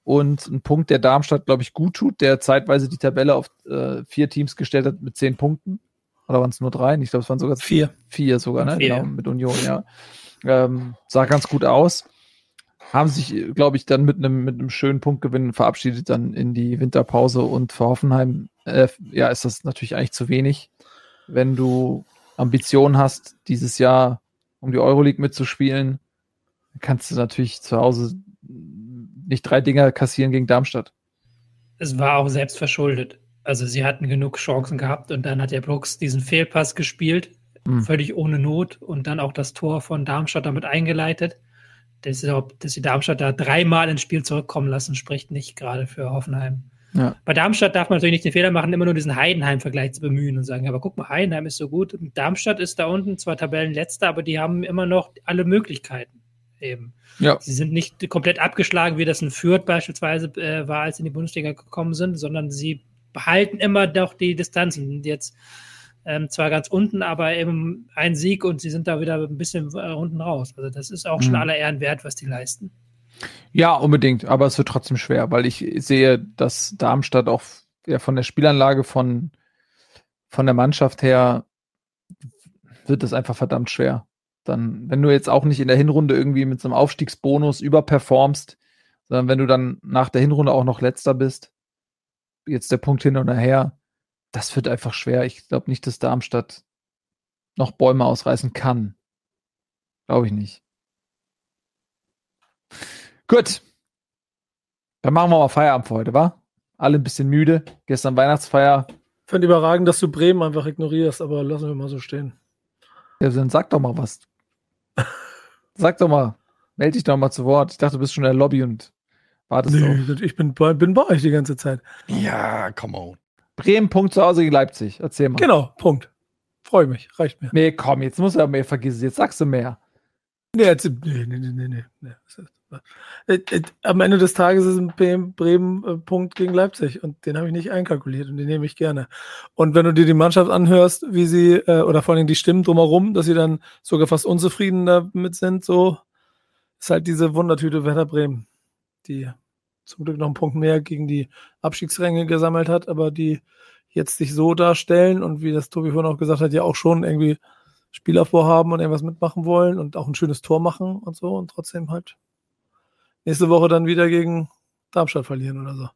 und ein Punkt, der Darmstadt, glaube ich, gut tut, der zeitweise die Tabelle auf äh, vier Teams gestellt hat mit zehn Punkten. Oder waren es nur drei? Ich glaube, es waren sogar vier. Vier sogar, ne? Vier. Genau, mit Union, ja. Ähm, sah ganz gut aus. Haben sich, glaube ich, dann mit einem mit einem schönen Punktgewinn verabschiedet dann in die Winterpause und für Hoffenheim, äh, ja, ist das natürlich eigentlich zu wenig, wenn du Ambitionen hast, dieses Jahr um die Euroleague mitzuspielen kannst du natürlich zu Hause nicht drei Dinger kassieren gegen Darmstadt. Es war auch selbst verschuldet. Also sie hatten genug Chancen gehabt und dann hat der Brooks diesen Fehlpass gespielt, mhm. völlig ohne Not und dann auch das Tor von Darmstadt damit eingeleitet. Dass sie Darmstadt da dreimal ins Spiel zurückkommen lassen, spricht nicht gerade für Hoffenheim. Ja. Bei Darmstadt darf man natürlich nicht den Fehler machen, immer nur diesen Heidenheim-Vergleich zu bemühen und sagen, aber guck mal, Heidenheim ist so gut. Darmstadt ist da unten zwar Tabellenletzter, aber die haben immer noch alle Möglichkeiten eben. Ja. Sie sind nicht komplett abgeschlagen, wie das in Fürth beispielsweise äh, war, als sie in die Bundesliga gekommen sind, sondern sie behalten immer doch die Distanzen. Jetzt ähm, zwar ganz unten, aber eben ein Sieg und sie sind da wieder ein bisschen äh, unten raus. Also das ist auch mhm. schon aller Ehren wert, was die leisten. Ja, unbedingt, aber es wird trotzdem schwer, weil ich sehe, dass Darmstadt auch ja, von der Spielanlage von, von der Mannschaft her wird es einfach verdammt schwer dann, wenn du jetzt auch nicht in der Hinrunde irgendwie mit so einem Aufstiegsbonus überperformst, sondern wenn du dann nach der Hinrunde auch noch letzter bist, jetzt der Punkt hin und her, das wird einfach schwer. Ich glaube nicht, dass Darmstadt noch Bäume ausreißen kann. Glaube ich nicht. Gut. Dann machen wir mal Feierabend für heute, wa? Alle ein bisschen müde. Gestern Weihnachtsfeier. Ich finde überragend, dass du Bremen einfach ignorierst, aber lassen wir mal so stehen. Ja, dann sag doch mal was. Sag doch mal, melde dich doch mal zu Wort. Ich dachte, du bist schon in der Lobby und wartest nee, auf. ich bin, bin bei euch die ganze Zeit. Ja, come on. Bremen, Punkt zu Hause gegen Leipzig. Erzähl mal. Genau, Punkt. Freue mich, reicht mir. Nee, komm, jetzt muss er mehr vergessen. Jetzt sagst du mehr. Nee, jetzt, nee, nee, nee, nee. nee. Äh, äh, am Ende des Tages ist ein Bremen-Punkt gegen Leipzig und den habe ich nicht einkalkuliert und den nehme ich gerne. Und wenn du dir die Mannschaft anhörst, wie sie, äh, oder vor allem die Stimmen drumherum, dass sie dann sogar fast unzufrieden damit sind, so ist halt diese Wundertüte Werder Bremen, die zum Glück noch einen Punkt mehr gegen die Abstiegsränge gesammelt hat, aber die jetzt sich so darstellen und wie das Tobi vorhin auch gesagt hat, ja auch schon irgendwie Spielaufbau haben und irgendwas mitmachen wollen und auch ein schönes Tor machen und so und trotzdem halt nächste Woche dann wieder gegen Darmstadt verlieren oder so.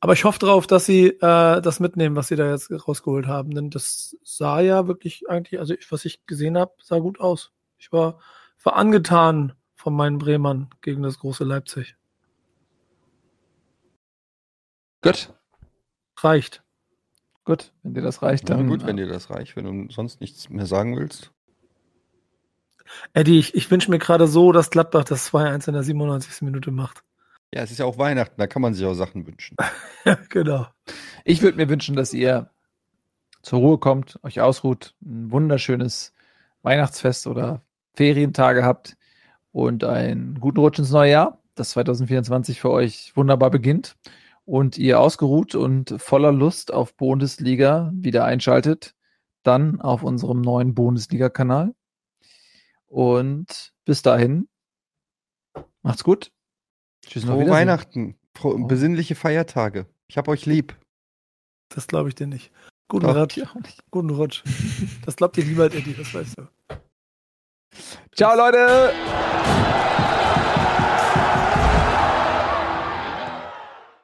Aber ich hoffe darauf, dass sie äh, das mitnehmen, was sie da jetzt rausgeholt haben. Denn das sah ja wirklich eigentlich, also was ich gesehen habe, sah gut aus. Ich war, war angetan von meinen Bremern gegen das große Leipzig. Gut. Reicht. Gut, wenn dir das reicht, dann. Ja, gut, wenn dir das reicht, wenn du sonst nichts mehr sagen willst. Eddie, ich, ich wünsche mir gerade so, dass Gladbach das 2-1 in der 97. Minute macht. Ja, es ist ja auch Weihnachten, da kann man sich auch Sachen wünschen. ja, genau. Ich würde mir wünschen, dass ihr zur Ruhe kommt, euch ausruht, ein wunderschönes Weihnachtsfest oder Ferientage habt und einen guten Rutsch ins neue Jahr, das 2024 für euch wunderbar beginnt und ihr ausgeruht und voller Lust auf Bundesliga wieder einschaltet dann auf unserem neuen Bundesliga-Kanal. Und bis dahin, macht's gut. Tschüss, Frohe Weihnachten, frohe, oh. besinnliche Feiertage. Ich hab euch lieb. Das glaube ich dir nicht. Guten Rutsch. Guten Rutsch. Das glaubt ihr lieber als Eddie, das weißt du. Ciao, Leute!